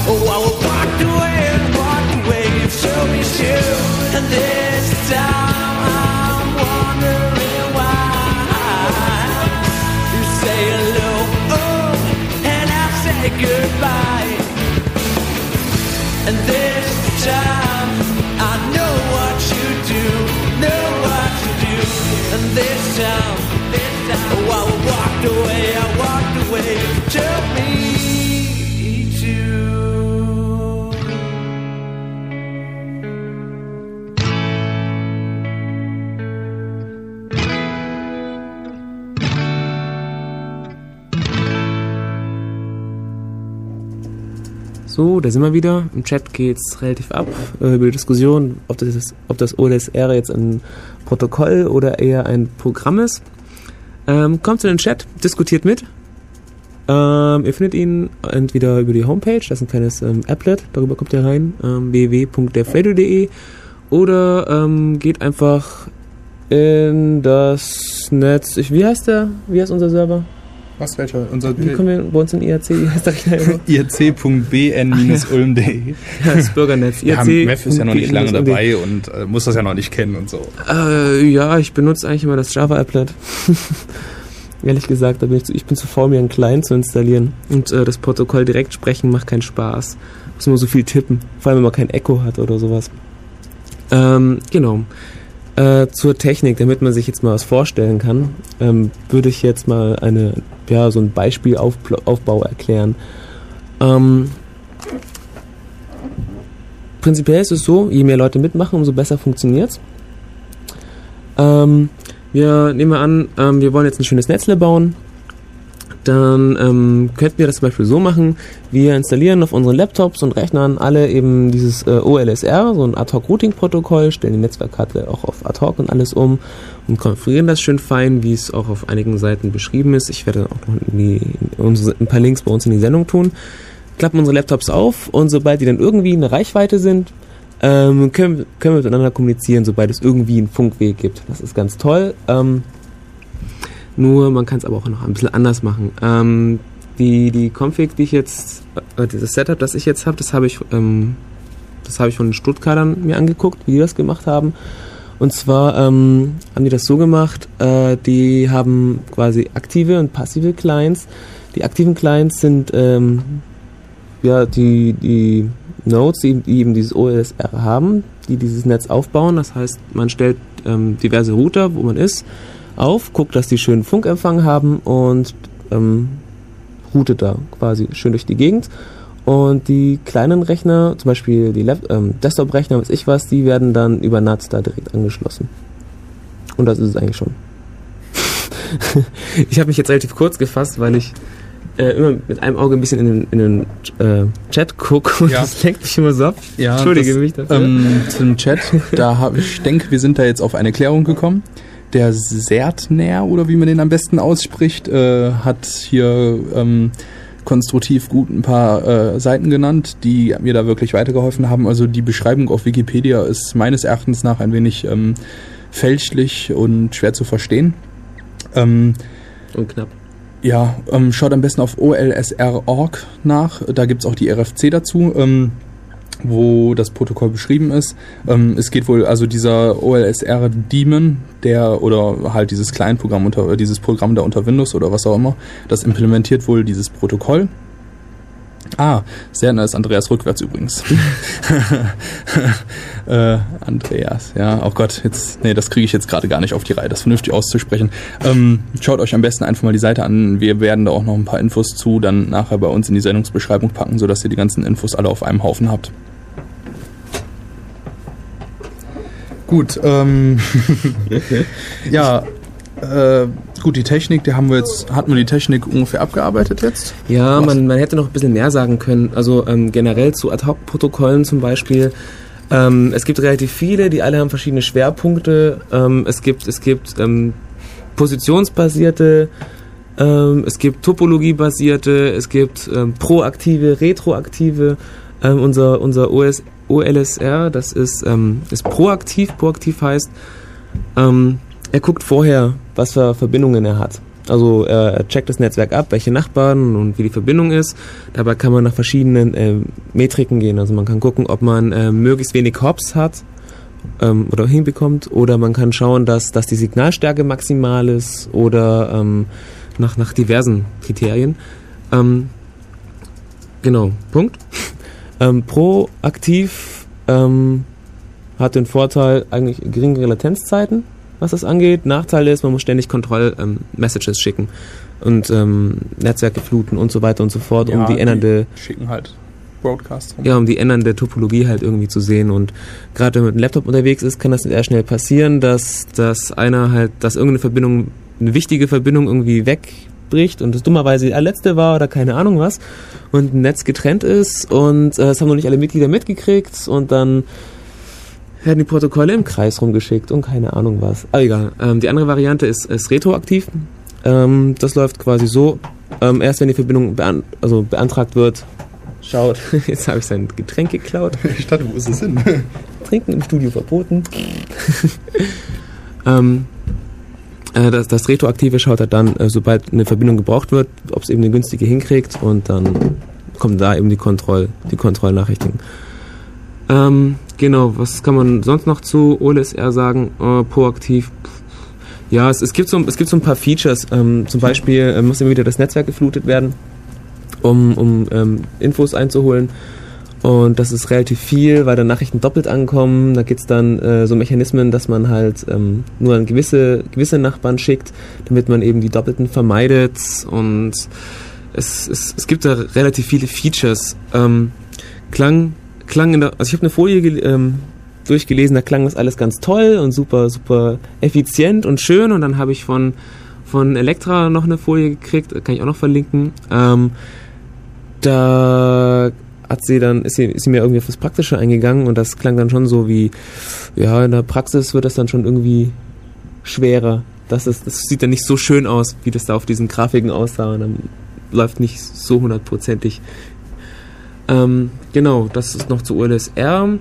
Oh, I will walk away, and walk away, you show me you. And this time I'm wondering why. You say hello, oh, and I say goodbye. This time, I know what you do, know what you do. And this time, oh, I walked away, I walked So, da sind wir wieder. Im Chat geht's relativ ab äh, über die Diskussion, ob das, ist, ob das OLSR jetzt ein Protokoll oder eher ein Programm ist. Ähm, kommt in den Chat, diskutiert mit. Ähm, ihr findet ihn entweder über die Homepage, das ist ein kleines ähm, Applet, darüber kommt ihr rein, ähm, www.defradio.de oder ähm, geht einfach in das Netz. Ich, wie heißt der? Wie heißt unser Server? Was, welcher? Unser Wie kommen wir bei uns in IRC? Irc.bn-ulm.de. Ja, das Bürgernetz. Ja, IRC. Mev ist ja noch nicht lange dabei und äh, muss das ja noch nicht kennen und so. Äh, ja, ich benutze eigentlich immer das Java-Applet. Ehrlich gesagt, da bin ich, zu, ich bin zu faul, mir einen Client zu installieren. Und äh, das Protokoll direkt sprechen macht keinen Spaß. Muss immer so viel tippen. Vor allem, wenn man kein Echo hat oder sowas. Ähm, genau. Äh, zur Technik, damit man sich jetzt mal was vorstellen kann, ähm, würde ich jetzt mal eine, ja, so ein Beispielaufbau erklären. Ähm, prinzipiell ist es so, je mehr Leute mitmachen, umso besser funktioniert's. Ähm, wir nehmen wir an, ähm, wir wollen jetzt ein schönes Netzle bauen. Dann ähm, könnten wir das zum Beispiel so machen, wir installieren auf unseren Laptops und Rechnern alle eben dieses äh, OLSR, so ein Ad-Hoc-Routing-Protokoll, stellen die Netzwerkkarte auch auf Ad-Hoc und alles um und konfigurieren das schön fein, wie es auch auf einigen Seiten beschrieben ist. Ich werde auch noch in die, in unsere, ein paar Links bei uns in die Sendung tun. Klappen unsere Laptops auf und sobald die dann irgendwie eine Reichweite sind, ähm, können, können wir miteinander kommunizieren, sobald es irgendwie einen Funkweg gibt. Das ist ganz toll. Ähm, nur man kann es aber auch noch ein bisschen anders machen. Ähm, die, die Config, die ich jetzt, äh, dieses Setup, das ich jetzt habe, das habe ich, ähm, das habe ich von den Stuttgartern mir angeguckt, wie die das gemacht haben. Und zwar ähm, haben die das so gemacht, äh, die haben quasi aktive und passive Clients. Die aktiven Clients sind ähm, ja die, die Nodes, die, die eben dieses OLSR haben, die dieses Netz aufbauen. Das heißt, man stellt ähm, diverse Router, wo man ist, auf, guckt, dass die schönen Funkempfang haben und ähm, routet da quasi schön durch die Gegend. Und die kleinen Rechner, zum Beispiel die ähm, Desktop-Rechner, weiß ich was, die werden dann über NAT da direkt angeschlossen. Und das ist es eigentlich schon. ich habe mich jetzt relativ kurz gefasst, weil ich äh, immer mit einem Auge ein bisschen in den, in den äh, Chat gucke und Ja. das lenkt mich immer so ab. Ja, Entschuldige das, mich dafür. Ähm, zum Chat, da habe ich denke, wir sind da jetzt auf eine Klärung gekommen. Der Sertner oder wie man den am besten ausspricht, äh, hat hier ähm, konstruktiv gut ein paar äh, Seiten genannt, die mir da wirklich weitergeholfen haben. Also die Beschreibung auf Wikipedia ist meines Erachtens nach ein wenig ähm, fälschlich und schwer zu verstehen. Ähm, und knapp. ja, ähm, schaut am besten auf olsr.org nach. Da gibt's auch die RFC dazu, ähm, wo das Protokoll beschrieben ist. Ähm, es geht wohl, also dieser OLSR-Daemon, der oder halt dieses Client-Programm unter, äh, dieses Programm da unter Windows oder was auch immer, das implementiert wohl dieses Protokoll. Ah, sehr nice, Andreas rückwärts übrigens. äh, Andreas, ja, oh Gott, jetzt, nee, das kriege ich jetzt gerade gar nicht auf die Reihe, das vernünftig auszusprechen. Ähm, schaut euch am besten einfach mal die Seite an. Wir werden da auch noch ein paar Infos zu dann nachher bei uns in die Sendungsbeschreibung packen, sodass ihr die ganzen Infos alle auf einem Haufen habt. Gut, ähm, ja, äh, gut, die Technik, die haben wir jetzt, hatten wir die Technik ungefähr abgearbeitet jetzt? Ja, Was? man, man hätte noch ein bisschen mehr sagen können. Also ähm, generell zu Ad-Hoc-Protokollen zum Beispiel. Ähm, es gibt relativ viele, die alle haben verschiedene Schwerpunkte. Ähm, es gibt, es gibt ähm, positionsbasierte, ähm, es gibt topologiebasierte, es gibt ähm, proaktive, retroaktive. Ähm, unser unser OS, OLSR, das ist, ähm, ist proaktiv. Proaktiv heißt, ähm, er guckt vorher, was für Verbindungen er hat. Also er checkt das Netzwerk ab, welche Nachbarn und wie die Verbindung ist. Dabei kann man nach verschiedenen ähm, Metriken gehen. Also man kann gucken, ob man ähm, möglichst wenig Hops hat ähm, oder hinbekommt. Oder man kann schauen, dass, dass die Signalstärke maximal ist oder ähm, nach, nach diversen Kriterien. Ähm, genau, Punkt. Ähm, proaktiv ähm, hat den Vorteil eigentlich geringere Latenzzeiten, was das angeht. Nachteil ist, man muss ständig Kontroll-Messages schicken und ähm, Netzwerke fluten und so weiter und so fort, um die ändernde die schicken halt Broadcast rum. ja, um die ändernde Topologie halt irgendwie zu sehen. Und gerade wenn man mit einem Laptop unterwegs ist, kann das sehr schnell passieren, dass, dass einer halt, dass irgendeine Verbindung, eine wichtige Verbindung irgendwie wegbricht und das dummerweise die letzte war oder keine Ahnung was und ein Netz getrennt ist und äh, das haben noch nicht alle Mitglieder mitgekriegt und dann werden die Protokolle im Kreis rumgeschickt und keine Ahnung was. Aber egal. Ähm, die andere Variante ist, ist retroaktiv. Ähm, das läuft quasi so. Ähm, erst wenn die Verbindung bean also beantragt wird, schaut, jetzt habe ich sein Getränk geklaut. Ich dachte, wo ist es hin? Trinken im Studio verboten. ähm, äh, das, das Retroaktive schaut er dann, äh, sobald eine Verbindung gebraucht wird, ob es eben eine günstige hinkriegt und dann kommen da eben die, Kontroll, die Kontrollnachrichten. Ähm, genau, was kann man sonst noch zu OLSR sagen? Äh, proaktiv. Ja, es, es, gibt so, es gibt so ein paar Features. Ähm, zum Beispiel äh, muss immer wieder das Netzwerk geflutet werden, um, um ähm, Infos einzuholen. Und das ist relativ viel, weil dann Nachrichten doppelt ankommen. Da gibt's dann äh, so Mechanismen, dass man halt ähm, nur an gewisse, gewisse Nachbarn schickt, damit man eben die Doppelten vermeidet. Und es, es, es gibt da relativ viele Features. Ähm, klang, klang in der, also ich habe eine Folie ähm, durchgelesen, da klang das alles ganz toll und super, super effizient und schön. Und dann habe ich von, von Elektra noch eine Folie gekriegt, kann ich auch noch verlinken. Ähm, da hat sie dann, ist sie, ist sie mir irgendwie auf das Praktische eingegangen und das klang dann schon so wie, ja, in der Praxis wird das dann schon irgendwie schwerer. Das, ist, das sieht dann nicht so schön aus, wie das da auf diesen Grafiken aussah und dann läuft nicht so hundertprozentig. Ähm, genau, das ist noch zu OLSR.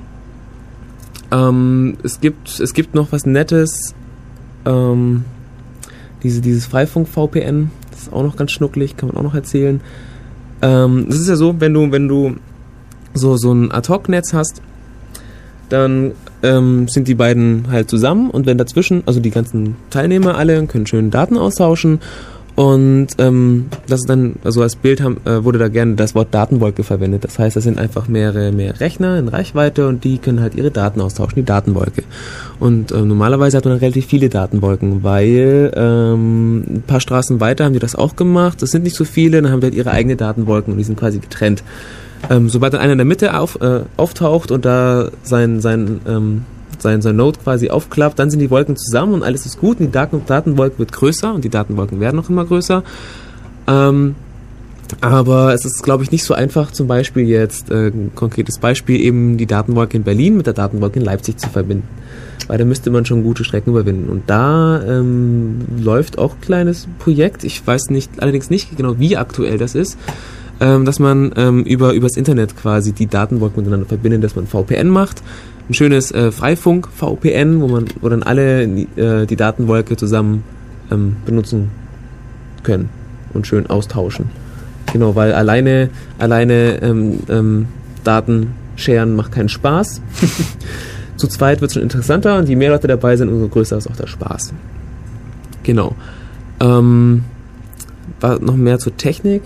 Ähm, es, gibt, es gibt noch was Nettes. Ähm, diese, dieses Freifunk-VPN, das ist auch noch ganz schnucklig, kann man auch noch erzählen. Ähm, das ist ja so, wenn du, wenn du so, so ein Ad-Hoc-Netz hast, dann ähm, sind die beiden halt zusammen und wenn dazwischen, also die ganzen Teilnehmer alle können schön Daten austauschen und ähm, das ist dann, also als Bild haben, äh, wurde da gerne das Wort Datenwolke verwendet. Das heißt, das sind einfach mehrere, mehr Rechner in Reichweite und die können halt ihre Daten austauschen, die Datenwolke. Und äh, normalerweise hat man relativ viele Datenwolken, weil ähm, ein paar Straßen weiter haben die das auch gemacht. Das sind nicht so viele, dann haben die halt ihre eigene Datenwolken und die sind quasi getrennt. Ähm, sobald dann einer in der Mitte auf, äh, auftaucht und da sein, sein, ähm, sein, sein Node quasi aufklappt, dann sind die Wolken zusammen und alles ist gut und die Daten Datenwolke wird größer und die Datenwolken werden noch immer größer. Ähm, aber es ist, glaube ich, nicht so einfach, zum Beispiel jetzt äh, ein konkretes Beispiel, eben die Datenwolke in Berlin mit der Datenwolke in Leipzig zu verbinden. Weil da müsste man schon gute Strecken überwinden. Und da ähm, läuft auch ein kleines Projekt. Ich weiß nicht, allerdings nicht genau, wie aktuell das ist ähm, dass man ähm, über übers Internet quasi die Datenwolken miteinander verbindet, dass man VPN macht. Ein schönes äh, Freifunk-VPN, wo man, wo dann alle äh, die Datenwolke zusammen ähm, benutzen können und schön austauschen. Genau, weil alleine, alleine ähm, ähm, Daten sharen macht keinen Spaß. Zu zweit wird es schon interessanter und je mehr Leute dabei sind, umso größer ist auch der Spaß. Genau. Ähm, war noch mehr zur Technik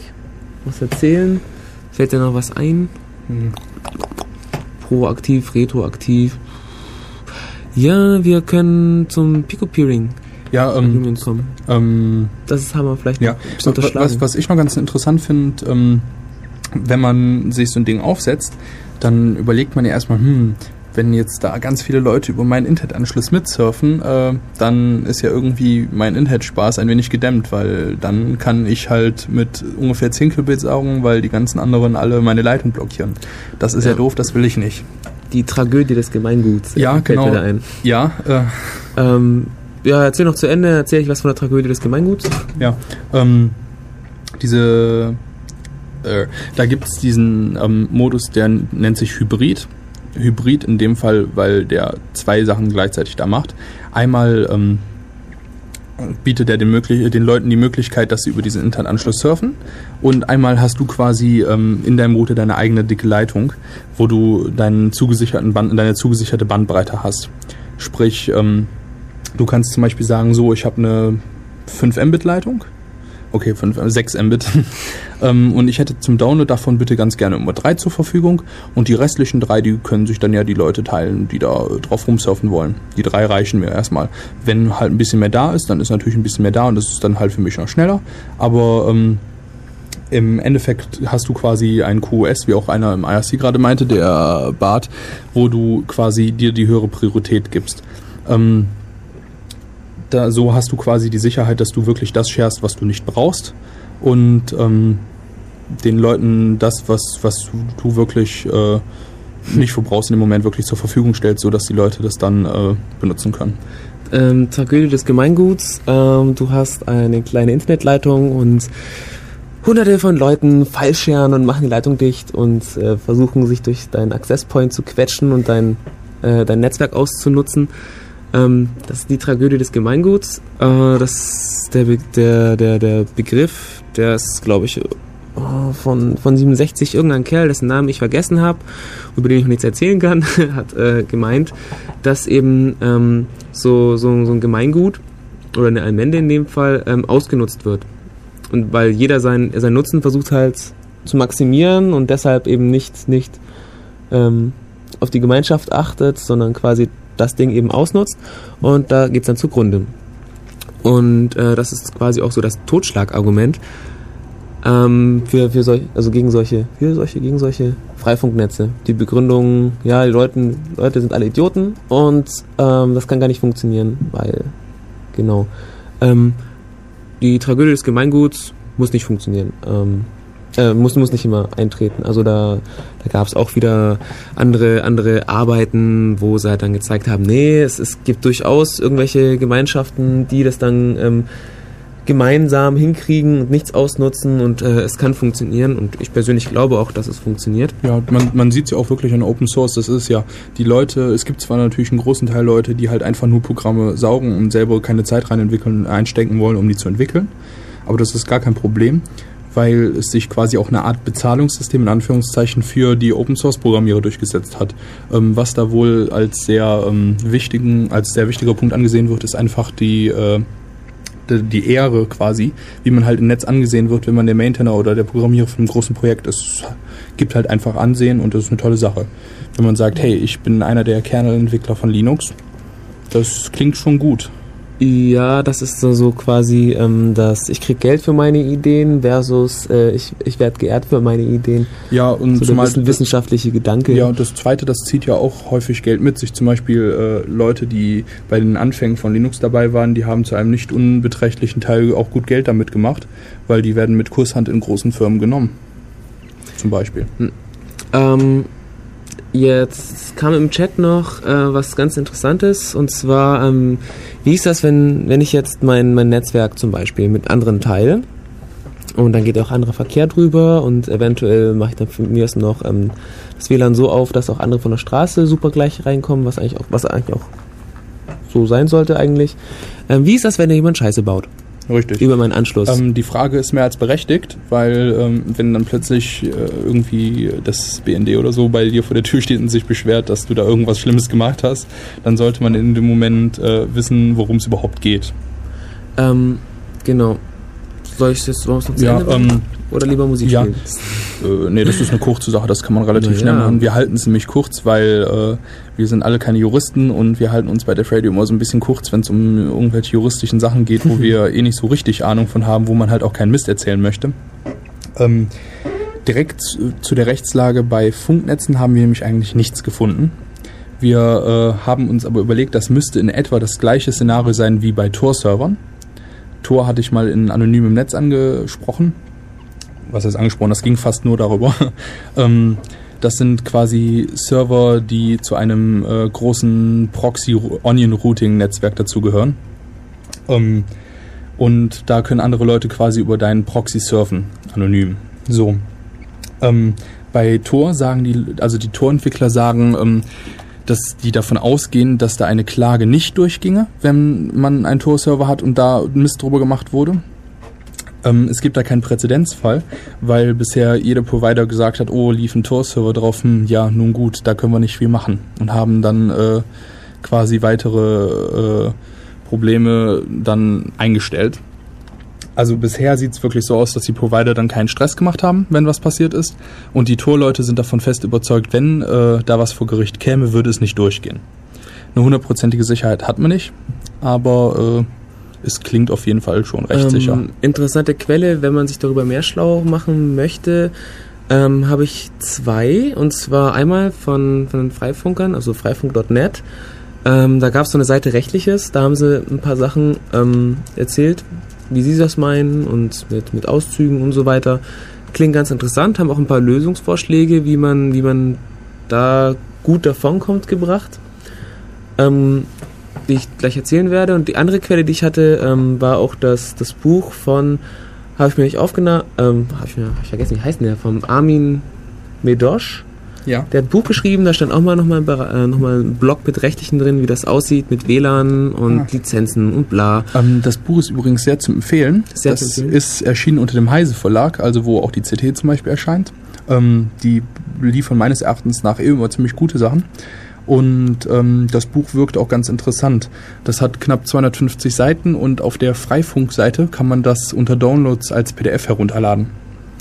was erzählen? Fällt dir noch was ein? Hm. Proaktiv, retroaktiv. Ja, wir können zum Pico-Peering Ja, ähm, ähm, Das ist Hammer, vielleicht ja. Was, was ich noch ganz interessant finde, ähm, wenn man sich so ein Ding aufsetzt, dann überlegt man ja erstmal, hm, wenn jetzt da ganz viele Leute über meinen Internetanschluss mitsurfen, äh, dann ist ja irgendwie mein Internetspaß ein wenig gedämmt, weil dann kann ich halt mit ungefähr 10 Kilobit saugen, weil die ganzen anderen alle meine Leitung blockieren. Das ist ja, Ja. doof, das will ich nicht. Die Tragödie des Gemeinguts. Ja, genau. Ja, äh, Ähm, ja, erzähl noch zu Ende, erzähl ich was von der Tragödie des Gemeinguts. Ja, ähm, diese, äh, da gibt es diesen ähm, Modus, der nennt sich Hybrid. Hybrid in dem Fall, weil der zwei Sachen gleichzeitig da macht. Einmal ähm, bietet er den, möglich den Leuten die Möglichkeit, dass sie über diesen Internetanschluss surfen. Und einmal hast du quasi ähm, in deinem Router deine eigene dicke Leitung, wo du deinen zugesicherten Band, deine zugesicherte Bandbreite hast. Sprich, ähm, du kannst zum Beispiel sagen, so, ich habe eine 5 Mbit Leitung. Okay, 5, äh, 6 Mbit. ähm, und ich hätte zum Download davon bitte ganz gerne immer 3 zur Verfügung. Und die restlichen 3, die können sich dann ja die Leute teilen, die da äh, drauf rumsurfen wollen. Die 3 reichen mir erstmal. Wenn halt ein bisschen mehr da ist, dann ist natürlich ein bisschen mehr da und das ist dann halt für mich noch schneller. Aber ähm, im Endeffekt hast du quasi ein QoS, wie auch einer im IRC gerade meinte, der Bart, wo du quasi dir die höhere Priorität gibst. Ähm, da, so hast du quasi die Sicherheit, dass du wirklich das sharest, was du nicht brauchst und ähm, den Leuten das, was, was du wirklich äh, nicht verbrauchst, in dem Moment wirklich zur Verfügung stellst, sodass die Leute das dann äh, benutzen können. Ähm, Tragödie des Gemeinguts. Ähm, du hast eine kleine Internetleitung und hunderte von Leuten feilscheren und machen die Leitung dicht und äh, versuchen sich durch deinen Access Point zu quetschen und dein, äh, dein Netzwerk auszunutzen. Ähm, das ist die Tragödie des Gemeinguts. Äh, das der, Be der, der, der Begriff, der ist, glaube ich, oh, von, von 67 irgendein Kerl, dessen Namen ich vergessen habe, über den ich noch nichts erzählen kann, hat äh, gemeint, dass eben ähm, so, so, so ein Gemeingut oder eine Allmende in dem Fall ähm, ausgenutzt wird. Und weil jeder sein, sein Nutzen versucht halt zu maximieren und deshalb eben nicht, nicht ähm, auf die Gemeinschaft achtet, sondern quasi das Ding eben ausnutzt und da geht's dann zugrunde. Und äh, das ist quasi auch so das Totschlagargument ähm, für, für solche, also gegen solche, für solche, gegen solche Freifunknetze. Die Begründung, ja, die Leute, Leute sind alle Idioten und ähm, das kann gar nicht funktionieren, weil, genau. Ähm, die Tragödie des Gemeinguts muss nicht funktionieren. Ähm, äh, muss, muss nicht immer eintreten. Also da, da gab es auch wieder andere, andere Arbeiten, wo sie halt dann gezeigt haben, nee, es, es gibt durchaus irgendwelche Gemeinschaften, die das dann ähm, gemeinsam hinkriegen und nichts ausnutzen und äh, es kann funktionieren und ich persönlich glaube auch, dass es funktioniert. Ja, man, man sieht es ja auch wirklich an Open Source. Das ist ja, die Leute, es gibt zwar natürlich einen großen Teil Leute, die halt einfach nur Programme saugen und selber keine Zeit rein entwickeln, einstecken wollen, um die zu entwickeln. Aber das ist gar kein Problem, weil es sich quasi auch eine Art Bezahlungssystem in Anführungszeichen für die Open Source Programmierer durchgesetzt hat. Ähm, was da wohl als sehr ähm, wichtigen, als sehr wichtiger Punkt angesehen wird, ist einfach die äh, die- Ehre quasi, wie man halt im Netz angesehen wird, wenn man der Maintainer oder der Programmierer von einem großen Projekt ist. Es gibt halt einfach Ansehen und das ist eine tolle Sache. Wenn man sagt, hey, ich bin einer der Kernelentwickler von Linux, das klingt schon gut. Ja, das ist so, so quasi ähm, das, ich krieg Geld für meine Ideen versus äh, ich, ich werde geehrt für meine Ideen. Ja, und So zumal wissen, wissenschaftliche Gedanke. Ja, und das Zweite, das zieht ja auch häufig Geld mit sich. Zum Beispiel äh, Leute, die bei den Anfängen von Linux dabei waren, die haben zu einem nicht unbeträchtlichen Teil auch gut Geld damit gemacht, weil die werden mit Kurshand in großen Firmen genommen. Zum Beispiel. Ähm, jetzt kam im Chat noch äh, was ganz Interessantes. Und zwar, ähm, wie ist das, wenn, wenn ich jetzt mein, mein Netzwerk zum Beispiel mit anderen teile? Und dann geht auch anderer Verkehr drüber und eventuell mache ich dann von mir noch ähm, das WLAN so auf, dass auch andere von der Straße super gleich reinkommen, was eigentlich auch, was eigentlich auch so sein sollte eigentlich. Ähm, wie ist das, wenn jemand Scheiße baut Richtig. über meinen Anschluss? Ähm, die Frage ist mehr als berechtigt, weil ähm, wenn dann plötzlich äh, irgendwie das BND oder so bei dir vor der Tür steht und sich beschwert, dass du da irgendwas Schlimmes gemacht hast, dann sollte man in dem Moment äh, wissen, worum es überhaupt geht. Ähm, genau. Soll ich wir es noch zu Ja, Ende ähm, oder lieber Musik ja. spielen? Äh, nee, das ist eine kurze Sache, das kann man relativ ja. schnell machen. Wir halten es nämlich kurz, weil äh, wir sind alle keine Juristen und wir halten uns bei Def Radio immer so ein bisschen kurz, wenn es um irgendwelche juristischen Sachen geht, wo wir eh nicht so richtig Ahnung von haben, wo man halt auch keinen Mist erzählen möchte. Ähm, direkt zu, zu der Rechtslage bei Funknetzen haben wir nämlich eigentlich nichts gefunden. Wir äh, haben uns aber überlegt, das müsste in etwa das gleiche Szenario sein wie bei Tor-Servern. Tor hatte ich mal in anonymem Netz angesprochen. Was heißt angesprochen? Das ging fast nur darüber. ähm, das sind quasi Server, die zu einem äh, großen Proxy-Onion-Routing-Netzwerk dazugehören. Ähm, und da können andere Leute quasi über deinen Proxy surfen, anonym. So. Ähm, bei Tor sagen die, also die Tor-Entwickler sagen, ähm, dass die davon ausgehen, dass da eine Klage nicht durchginge, wenn man einen Tor-Server hat und da Mist drüber gemacht wurde. Ähm, es gibt da keinen Präzedenzfall, weil bisher jeder Provider gesagt hat, oh, lief ein Tor-Server drauf, hm, ja, nun gut, da können wir nicht viel machen. Und haben dann äh, quasi weitere äh, Probleme dann eingestellt. Also bisher sieht es wirklich so aus, dass die Provider dann keinen Stress gemacht haben, wenn was passiert ist. Und die Torleute sind davon fest überzeugt, wenn äh, da was vor Gericht käme, würde es nicht durchgehen. Eine hundertprozentige Sicherheit hat man nicht, aber äh, es klingt auf jeden Fall schon recht Ähm, sicher. Interessante Quelle, wenn man sich darüber mehr schlau machen möchte, ähm, habe ich zwei. Und zwar einmal von, von den Freifunkern, also freifunk.net. Ähm, da gab es so eine Seite Rechtliches, da haben sie ein paar Sachen ähm, erzählt, wie sie das meinen und mit, mit Auszügen und so weiter. Klingt ganz interessant, haben auch ein paar Lösungsvorschläge, wie man, wie man da gut davonkommt, gebracht. Ähm, die ich gleich erzählen werde. Und die andere Quelle, die ich hatte, ähm, war auch das, das Buch von, habe ich mir nicht aufgenommen, ähm, habe ich mir hab ich vergessen, wie heißt denn der, vom Armin Medosch. Ja. Der hat ein Buch geschrieben, da stand auch mal nochmal äh, noch mal ein Blog mit Rechtlichen drin, wie das aussieht mit WLAN und Ah. Lizenzen und bla. Ähm, das Buch ist übrigens sehr zu empfehlen. Sehr das zu empfehlen. ist erschienen unter dem Heise Verlag, also wo auch die CT zum Beispiel erscheint. Ähm, die liefern meines Erachtens nach eh immer ziemlich gute Sachen. Und ähm, das Buch wirkt auch ganz interessant. Das hat knapp 250 Seiten und auf der Freifunk-Seite kann man das unter Downloads als PDF herunterladen.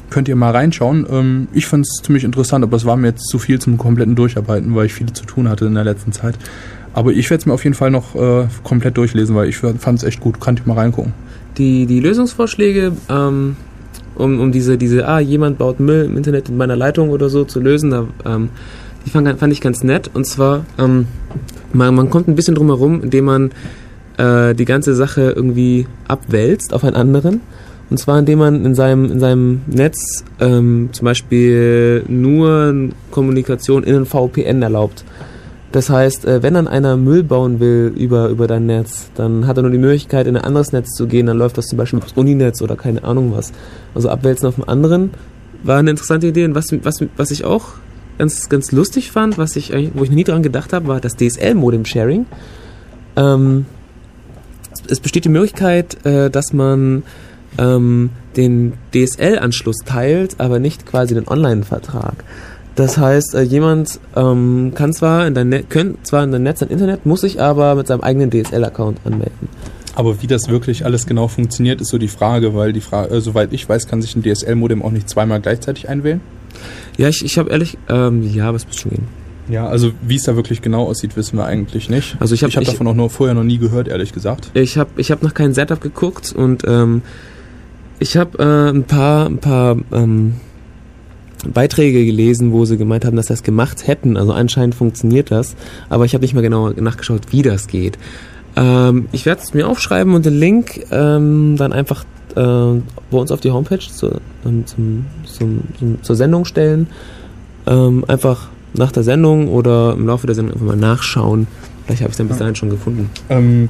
Könnt ihr mal reinschauen. Ähm, ich fand es ziemlich interessant, aber es war mir jetzt zu viel zum kompletten Durcharbeiten, weil ich viel zu tun hatte in der letzten Zeit. Aber ich werde es mir auf jeden Fall noch äh, komplett durchlesen, weil ich fand es echt gut. Könnt ihr mal reingucken. Die, die Lösungsvorschläge, ähm, um, um diese, diese, ah, jemand baut Müll im Internet in meiner Leitung oder so zu lösen, da, ähm, fand, fand ich ganz nett. Und zwar, ähm, man, man kommt ein bisschen drum herum, indem man äh, die ganze Sache irgendwie abwälzt auf einen anderen. Und zwar indem man in seinem, in seinem Netz ähm, zum Beispiel nur Kommunikation in einen VPN erlaubt. Das heißt, äh, wenn dann einer Müll bauen will über, über dein Netz, dann hat er nur die Möglichkeit, in ein anderes Netz zu gehen. Dann läuft das zum Beispiel aufs Uninetz oder keine Ahnung was. Also abwälzen auf dem anderen war eine interessante Idee. Und was, was, was ich auch ganz, ganz lustig fand, was ich, wo ich noch nie dran gedacht habe, war das DSL-Modem-Sharing. Ähm, es besteht die Möglichkeit, äh, dass man ähm, den DSL-Anschluss teilt, aber nicht quasi den Online-Vertrag. Das heißt, äh, jemand ähm, kann zwar in dein Net, zwar in dein Netz ein Internet, muss sich aber mit seinem eigenen DSL-Account anmelden. Aber wie das wirklich alles genau funktioniert, ist so die Frage, weil die Frage, äh, soweit ich weiß, kann sich ein DSL-Modem auch nicht zweimal gleichzeitig einwählen. Ja, ich, ich habe ehrlich, ähm, ja, es muss schon gehen. Ja, also wie es da wirklich genau aussieht, wissen wir eigentlich nicht. Also ich habe ich hab ich, davon auch nur vorher noch nie gehört, ehrlich gesagt. ich habe ich hab noch kein Setup geguckt und ähm, ich habe äh, ein paar, ein paar ähm, Beiträge gelesen, wo sie gemeint haben, dass sie das gemacht hätten. Also anscheinend funktioniert das, aber ich habe nicht mehr genau nachgeschaut, wie das geht. Ähm, ich werde es mir aufschreiben und den Link ähm, dann einfach äh, bei uns auf die Homepage zu, ähm, zum, zum, zum, zur Sendung stellen. Ähm, einfach nach der Sendung oder im Laufe der Sendung einfach mal nachschauen. Vielleicht habe ich dann bis dahin schon gefunden. Ähm,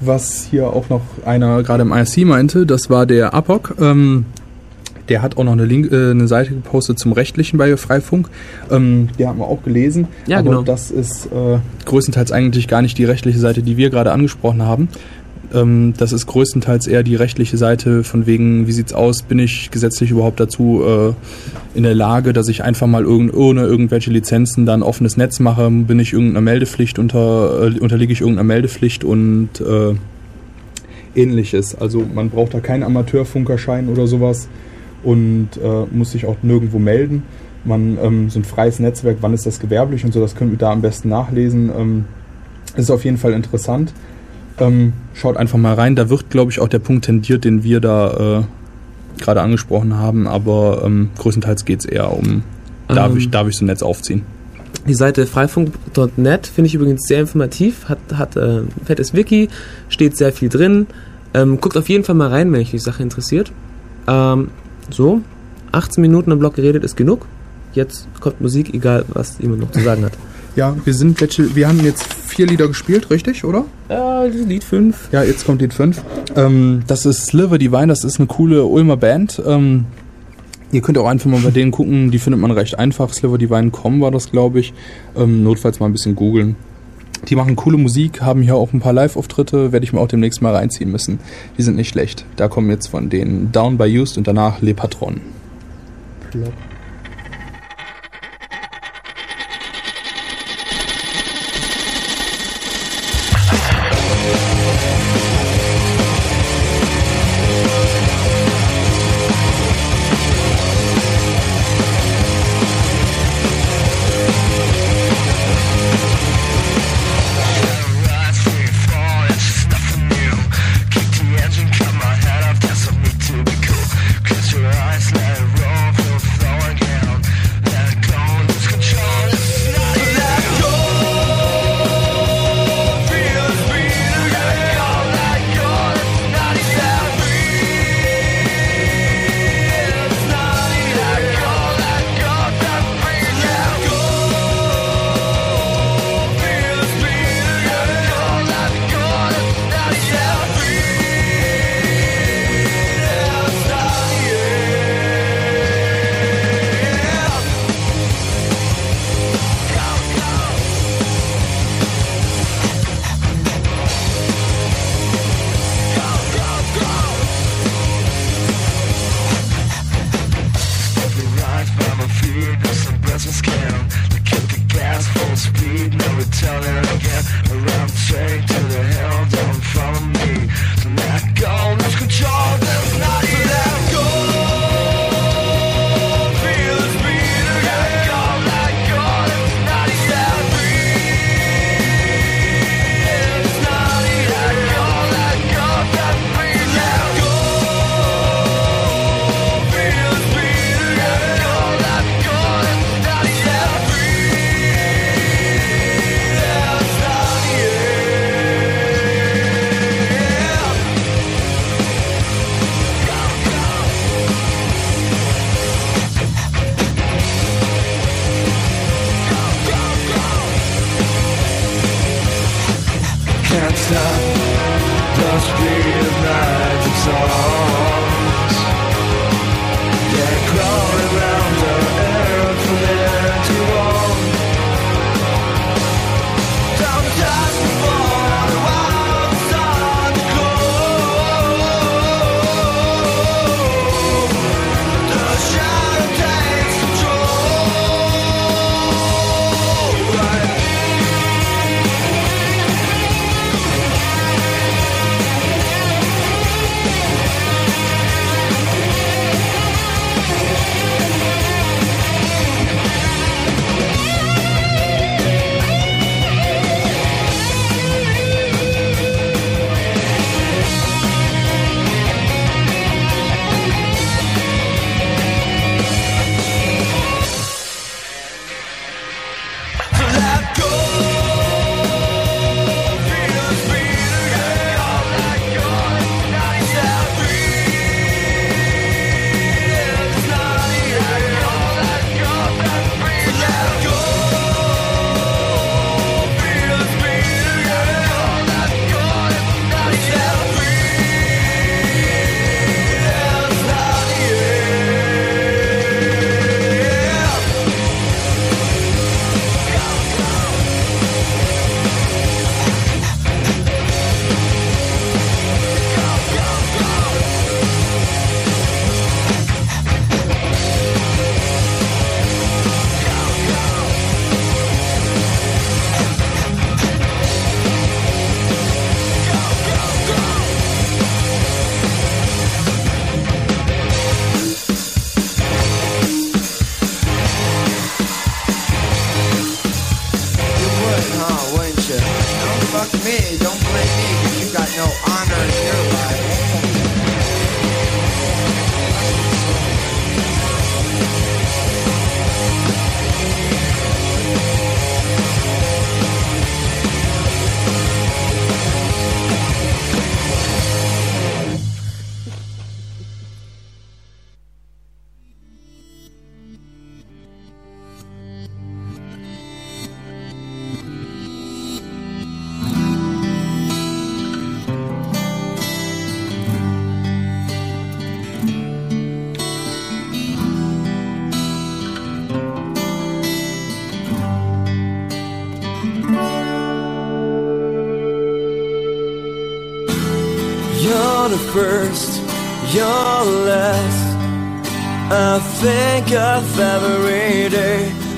was hier auch noch einer gerade im IRC meinte, das war der APOC. Ähm, der hat auch noch eine, Link, äh, eine Seite gepostet zum Rechtlichen bei Freifunk. Ähm, die haben wir auch gelesen. Ja, aber genau. das ist äh, größtenteils eigentlich gar nicht die rechtliche Seite, die wir gerade angesprochen haben. Ähm, das ist größtenteils eher die rechtliche Seite von wegen, wie sieht's aus, bin ich gesetzlich überhaupt dazu äh, in der Lage, dass ich einfach mal irgend, ohne irgendwelche Lizenzen dann offenes Netz mache, bin ich irgendeiner Meldepflicht unter, äh, unterliege ich irgendeiner Meldepflicht und äh, ähnliches. Also man braucht da keinen Amateurfunkerschein oder sowas und äh, muss sich auch nirgendwo melden. Man ähm, so ein freies Netzwerk, wann ist das gewerblich und so, das könnt ihr da am besten nachlesen. Ähm, ist auf jeden Fall interessant. Ähm, schaut einfach mal rein. Da wird, glaube ich, auch der Punkt tendiert, den wir da äh, gerade angesprochen haben, aber ähm, größtenteils geht es eher um, darf, Ähm. ich, darf ich so ein Netz aufziehen. Die Seite freifunk.net finde ich übrigens sehr informativ, hat, hat äh, ein fettes Wiki, steht sehr viel drin. Ähm, guckt auf jeden Fall mal rein, wenn euch die Sache interessiert. Ähm, so, 18 Minuten am Blog geredet ist genug. Jetzt kommt Musik, egal was jemand noch zu sagen hat. Ja, wir sind welche, wir haben jetzt vier Lieder gespielt, richtig, oder? Ja, Lied 5. Ja, jetzt kommt Lied 5. Ähm, das ist Sliver Divine, das ist eine coole Ulmer Band. Ähm, ihr könnt auch einfach mal bei denen gucken, die findet man recht einfach. Sliverdivine.com war das, glaube ich. Ähm, notfalls mal ein bisschen googeln. Die machen coole Musik, haben hier auch ein paar Live-Auftritte, werde ich mir auch demnächst mal reinziehen müssen. Die sind nicht schlecht. Da kommen jetzt von denen Down by Used und danach Le Patron. Rise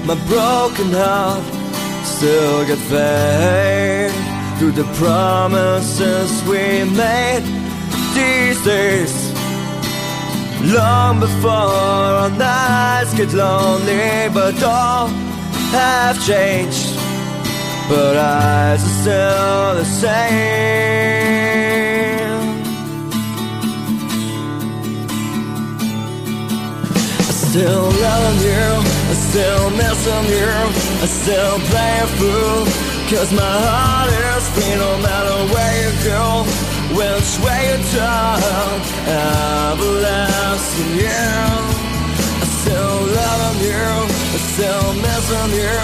My broken heart still get fed through the promises we made these days. Long before our nights get lonely, but all have changed. But eyes are still the same. I still love you, I still missing you, I still play a fool. Cause my heart is free no matter where you go, which way you turn, I everlasting you. I still love you, I still missing you,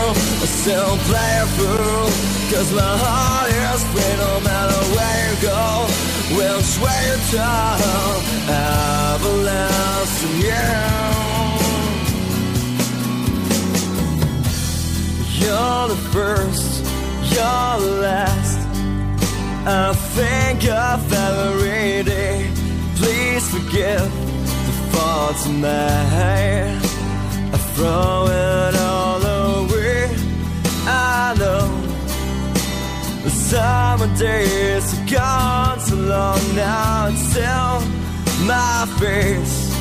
I still play a fool. Cause my heart is free no matter where you go, which way you turn, I everlasting you. You're the first, you're the last. I think of every day. Please forgive the faults I made. I throw it all away. I know the summer days are gone so long now. It's still my face.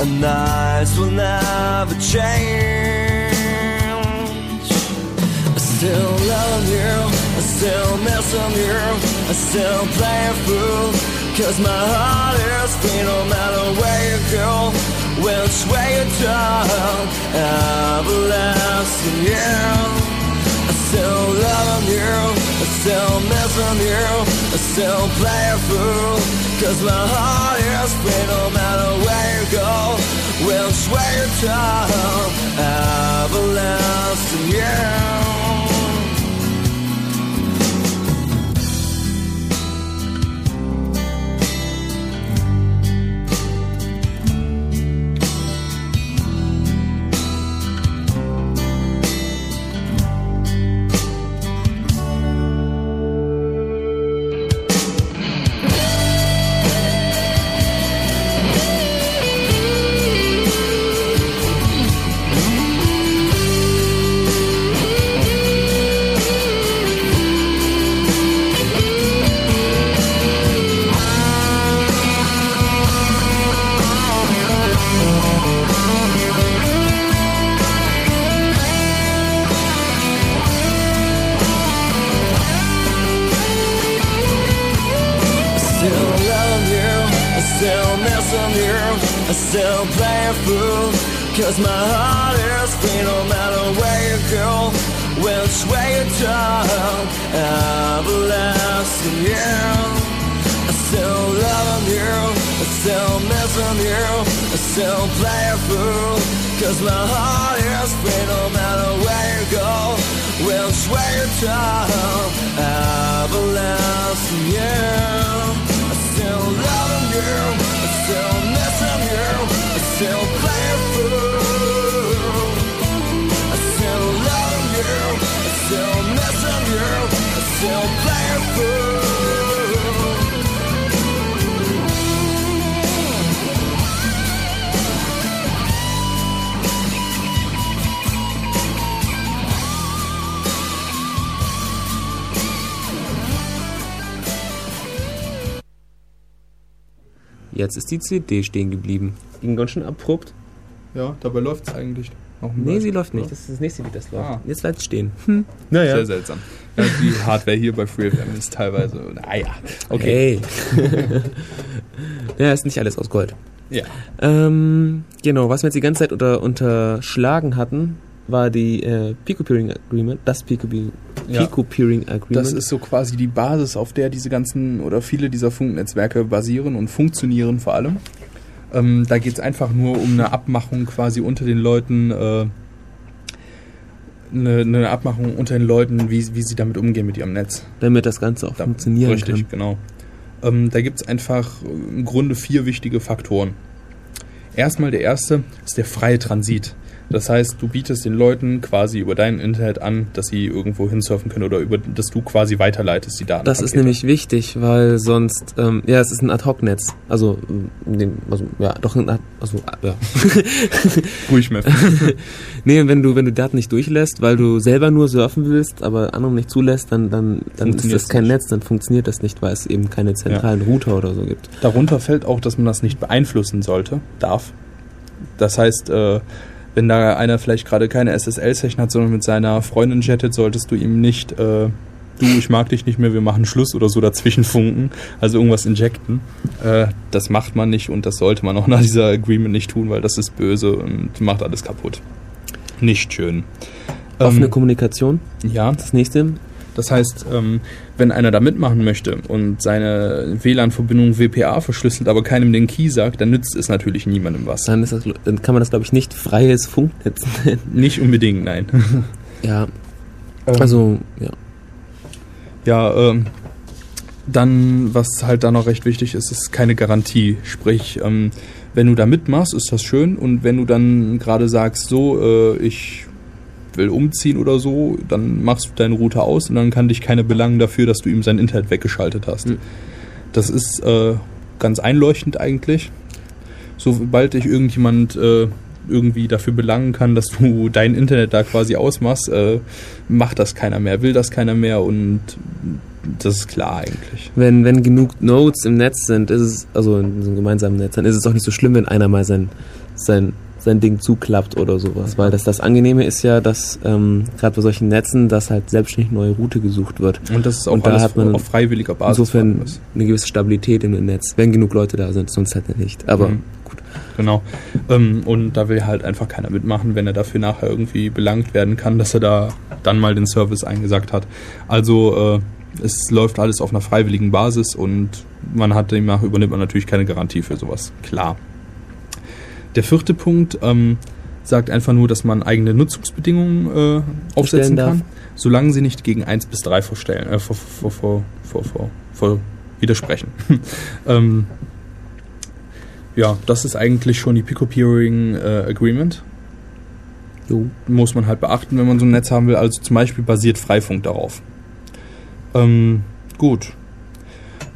And nights will never change. I still love you, I still missing you, I still play a fool. Cause my heart is free no matter where you go, which way you turn, everlasting you. I still love you, I still missing you, I still play a fool. Cause my heart is free no matter where you go, which way you turn, everlasting you. Die CD stehen geblieben. Ging ganz schön abrupt. Ja, dabei läuft es eigentlich. Nee, sie läuft nicht. Das ist das nächste Lied, das läuft. Ah. Jetzt bleibt es stehen. Hm. Naja. Sehr seltsam. Ja, die Hardware hier bei FreeFM ist teilweise. Naja. Okay. Okay. ja, ist nicht alles aus Gold. Ja. Ähm, genau, was wir jetzt die ganze Zeit unter, unterschlagen hatten, war die äh, Pico-Peering Agreement, das Ja. Pico-Peering Agreement. Das ist so quasi die Basis, auf der diese ganzen oder viele dieser Funknetzwerke basieren und funktionieren vor allem. Ähm, da geht es einfach nur um eine Abmachung quasi unter den Leuten, äh, eine, eine Abmachung unter den Leuten, wie, wie sie damit umgehen mit ihrem Netz. damit das Ganze auch Da- funktionieren Richtig, kann. genau. Ähm, da gibt es einfach im Grunde vier wichtige Faktoren. Erstmal der erste ist der freie Transit. Das heißt, du bietest den Leuten quasi über dein Internet an, dass sie irgendwo hinsurfen können oder über, dass du quasi weiterleitest die Daten. Das ist nämlich wichtig, weil sonst, ähm, ja, es ist ein Ad-Hoc-Netz. Also, ähm, also, ja, doch ein Ad, also, ja. ruhig mehr. nee, wenn du, wenn du Daten nicht durchlässt, weil du selber nur surfen willst, aber anderen nicht zulässt, dann, dann, dann ist das kein nicht. Netz, dann funktioniert das nicht, weil es eben keine zentralen Router oder so gibt. Darunter fällt auch, dass man das nicht beeinflussen sollte, darf. Das heißt, äh, wenn da einer vielleicht gerade keine SSL-Session hat, sondern mit seiner Freundin chattet, solltest du ihm nicht, äh, du, ich mag dich nicht mehr, wir machen Schluss oder so dazwischen funken, also irgendwas injecten. Äh, das macht man nicht und das sollte man auch nach dieser Agreement nicht tun, weil das ist böse und macht alles kaputt. Nicht schön. Offene Ähm, Kommunikation, ja, das nächste. Das heißt, ähm, wenn einer da mitmachen möchte und seine WLAN-Verbindung WPA verschlüsselt, aber keinem den Key sagt, dann nützt es natürlich niemandem was. Dann, ist das, dann kann man das, glaube ich, nicht freies Funknetz nennen. Nicht unbedingt, nein. Ja, Also, also, ja. ja, ähm, dann, was halt da noch recht wichtig ist, ist keine Garantie. Sprich, ähm, wenn du da mitmachst, ist das schön und wenn du dann gerade sagst, so, äh, ich will umziehen oder so, dann machst du deinen Router aus und dann kann dich keiner belangen dafür, dass du ihm sein Internet weggeschaltet hast. Mhm. Das ist äh, ganz einleuchtend eigentlich. Sobald dich irgendjemand äh, irgendwie dafür belangen kann, dass du dein Internet da quasi ausmachst, äh, macht das keiner mehr, will das keiner mehr und das ist klar eigentlich. Wenn, wenn genug Nodes im Netz sind, ist es, also in so einem gemeinsamen Netz, dann ist es auch nicht so schlimm, wenn einer mal sein, sein, sein Ding zuklappt oder sowas. Weil das, das Angenehme ist ja, dass ähm, gerade bei solchen Netzen, dass halt selbstständig neue Route gesucht wird. Und das ist auch Und da hat man auf freiwilliger Basis. Insofern eine gewisse Stabilität im Netz, wenn genug Leute da sind, sonst halt nicht. Aber Mhm. Genau. Ähm, und da will halt einfach keiner mitmachen, wenn er dafür nachher irgendwie belangt werden kann, dass er da dann mal den Service eingesagt hat. Also äh, es läuft alles auf einer freiwilligen Basis und man hat demnach übernimmt man natürlich keine Garantie für sowas. Klar. Der vierte Punkt ähm, sagt einfach nur, dass man eigene Nutzungsbedingungen äh, aufsetzen kann, solange sie nicht gegen 1 bis 3 vorstellen, äh, vor, vor, vor, vor, vor, vor widersprechen. ähm, ja, das ist eigentlich schon die Pico-Peering äh, Agreement. jo. Muss man halt beachten, wenn man so ein Netz haben will. Also zum Beispiel basiert Freifunk darauf. Ähm, gut.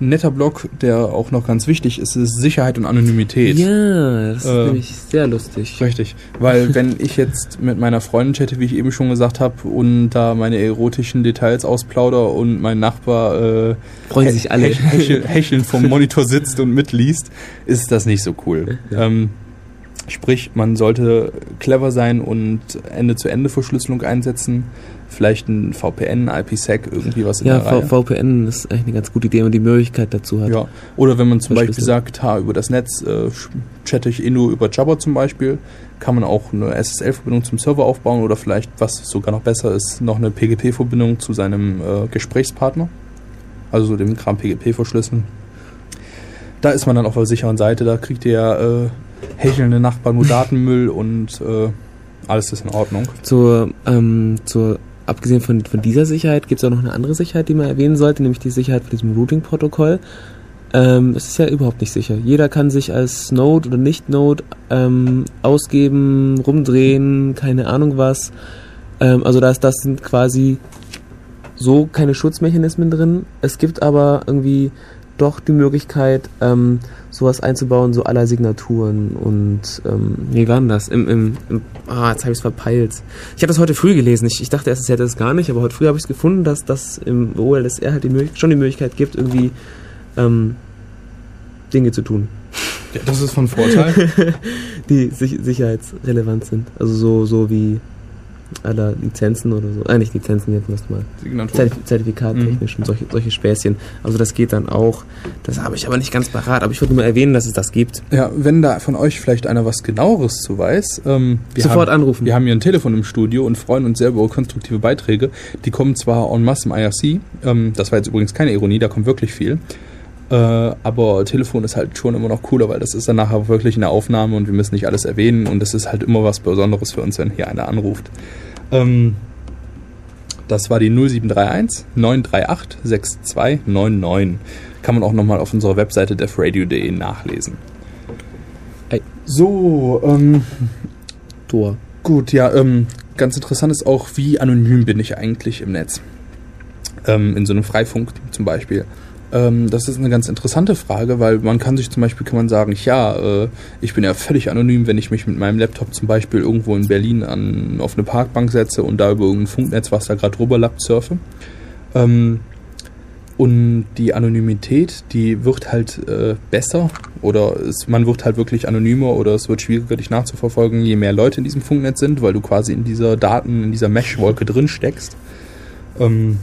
Ein netter Block, der auch noch ganz wichtig ist, ist Sicherheit und Anonymität. Ja, das ist Äh, nämlich sehr lustig. Richtig, weil wenn ich jetzt mit meiner Freundin chatte, wie ich eben schon gesagt habe, und da meine erotischen Details ausplauder und mein Nachbar äh, Freuen sich alle. hech- hechel, vom Monitor sitzt und mitliest, ist das nicht so cool. Ähm, sprich, man sollte clever sein und Ende-zu-Ende-Verschlüsselung einsetzen, vielleicht ein VPN, IPsec, irgendwie was in Ja, der Reihe. v VPN ist eigentlich eine ganz gute Idee, wenn man die Möglichkeit dazu hat. Ja. Oder wenn man zum Beispiel sagt, ha, über das Netz äh, chatte ich eh nur über Jabber zum Beispiel, kann man auch eine SSL-Verbindung zum Server aufbauen oder vielleicht, was sogar noch besser ist, noch eine PGP-Verbindung zu seinem äh, Gesprächspartner. Also so dem Kram PGP verschlüsseln. Da ist man dann auf der sicheren Seite, da kriegt der äh, hechelnde Nachbar nur Datenmüll und äh, alles ist in Ordnung. Zur, ähm, zur, abgesehen von, von dieser Sicherheit gibt es auch noch eine andere Sicherheit, die man erwähnen sollte, nämlich die Sicherheit von diesem Routing-Protokoll. Ähm, es ist ja überhaupt nicht sicher. Jeder kann sich als Node oder Nicht-Node ähm, ausgeben, rumdrehen, keine Ahnung was. Ähm, also das, das sind quasi so keine Schutzmechanismen drin. Es gibt aber irgendwie doch die Möglichkeit, ähm, sowas einzubauen, so aller Signaturen und ähm, wie war denn das? Im, im, im ah, jetzt habe ich es verpeilt. Ich habe das heute früh gelesen. Ich, ich dachte erst, es hätte es gar nicht, aber heute früh habe ich es gefunden, dass das im OLSR halt die Möglichkeit, schon die Möglichkeit gibt, irgendwie ähm, Dinge zu tun. Ja, das ist von Vorteil. die sich, sicherheitsrelevant sind. Also so, so wie aller Lizenzen oder so. Äh, nicht Lizenzen, jetzt musst du mal. Zertif Zertifikattechnisch und solche, solche Späßchen. Also das geht dann auch. Das habe ich aber nicht ganz parat, aber ich wollte nur erwähnen, dass es das gibt. Ja, wenn da von euch vielleicht einer was genaueres zu weiß, ähm, wir Sofort haben, anrufen. Wir haben hier ein Telefon im Studio und freuen uns sehr über konstruktive Beiträge. Die kommen zwar en masse im IRC, ähm, das war jetzt übrigens keine Ironie, da kommt wirklich viel. Äh, aber Telefon ist halt schon immer noch cooler, weil das ist dann nachher wirklich eine Aufnahme und wir müssen nicht alles erwähnen und es ist halt immer was Besonderes für uns, wenn hier einer anruft. Ähm, das war die 0731 938 6299. Kann man auch nochmal auf unserer Webseite defradio.de nachlesen. Ei. So, ähm, Tor. Gut, ja, ähm, ganz interessant ist auch, wie anonym bin ich eigentlich im Netz? Ähm, in so einem Freifunk zum Beispiel. Ähm, das ist eine ganz interessante Frage, weil man kann sich zum Beispiel, kann man sagen, ja, äh, ich bin ja völlig anonym, wenn ich mich mit meinem Laptop zum Beispiel irgendwo in Berlin an, auf eine Parkbank setze und da über irgendein Funknetz, was da gerade rüberlappt, surfe. Ähm, und die Anonymität, die wird halt äh, besser oder es, man wird halt wirklich anonymer oder es wird schwieriger, dich nachzuverfolgen, je mehr Leute in diesem Funknetz sind, weil du quasi in dieser Daten, in dieser Mesh-Wolke drin steckst. Ähm,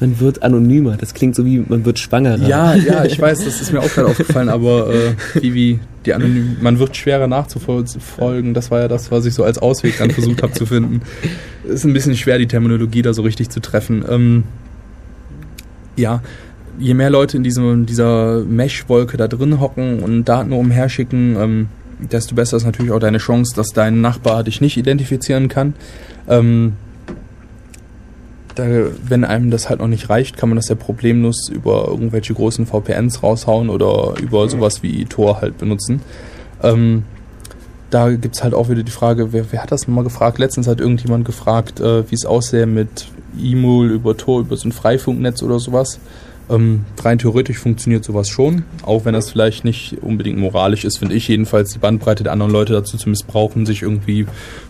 Man wird anonymer. Das klingt so wie, man wird schwangerer. ja, ja, ich weiß, das ist mir auch gerade aufgefallen, aber äh, wie, wie die anonym, man wird schwerer nachzufolgen, das war ja das, was ich so als Ausweg dann versucht habe zu finden. Ist ein bisschen schwer, die Terminologie da so richtig zu treffen. Ähm, ja, je mehr Leute in diesem, dieser Mesh-Wolke da drin hocken und Daten umherschicken, ähm, desto besser ist natürlich auch deine Chance, dass dein Nachbar dich nicht identifizieren kann. Ähm, da, wenn einem das halt noch nicht reicht, kann man das ja problemlos über irgendwelche großen VPNs raushauen oder über sowas wie Tor halt benutzen. Ähm, da gibt's halt auch wieder die Frage, wer, wer hat das nochmal gefragt? Letztens hat irgendjemand gefragt, äh, wie es aussähe mit E-Mail über Tor, über so ein Freifunknetz oder sowas. Ähm, rein theoretisch funktioniert sowas schon, auch wenn das vielleicht nicht unbedingt moralisch ist, finde ich jedenfalls, die Bandbreite der anderen Leute dazu zu missbrauchen, sich irgendwie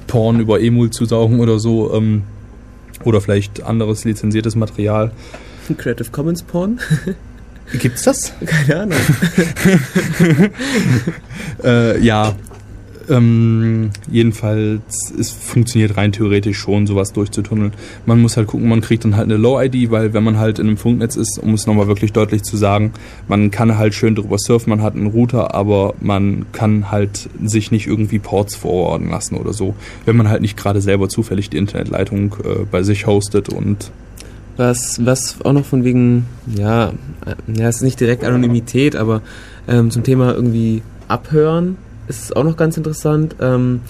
Porn über Emul zu saugen oder so. Ähm, oder vielleicht anderes lizenziertes Material. Creative Commons Porn? Gibt's das? Keine Ahnung. Äh, ja. Ähm, jedenfalls, es funktioniert rein theoretisch schon, sowas durchzutunneln. Man muss halt gucken, man kriegt dann halt eine Low-ID, weil wenn man halt in einem Funknetz ist, um es nochmal wirklich deutlich zu sagen, man kann halt schön drüber surfen, man hat einen Router, aber man kann halt sich nicht irgendwie Ports forwarden lassen oder so, wenn man halt nicht gerade selber zufällig die Internetleitung äh, bei sich hostet und Was, was auch noch von wegen, ja, äh, ja, es ist nicht direkt Anonymität, aber ähm, zum Thema irgendwie abhören ist es auch noch ganz interessant. Ähm,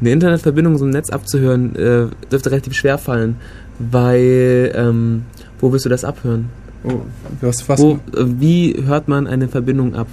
eine Internetverbindung so im Netz abzuhören, äh, dürfte relativ schwer fallen, weil, ähm, wo willst du das abhören? oh, was, was Wo, äh, wie hört man eine Verbindung ab?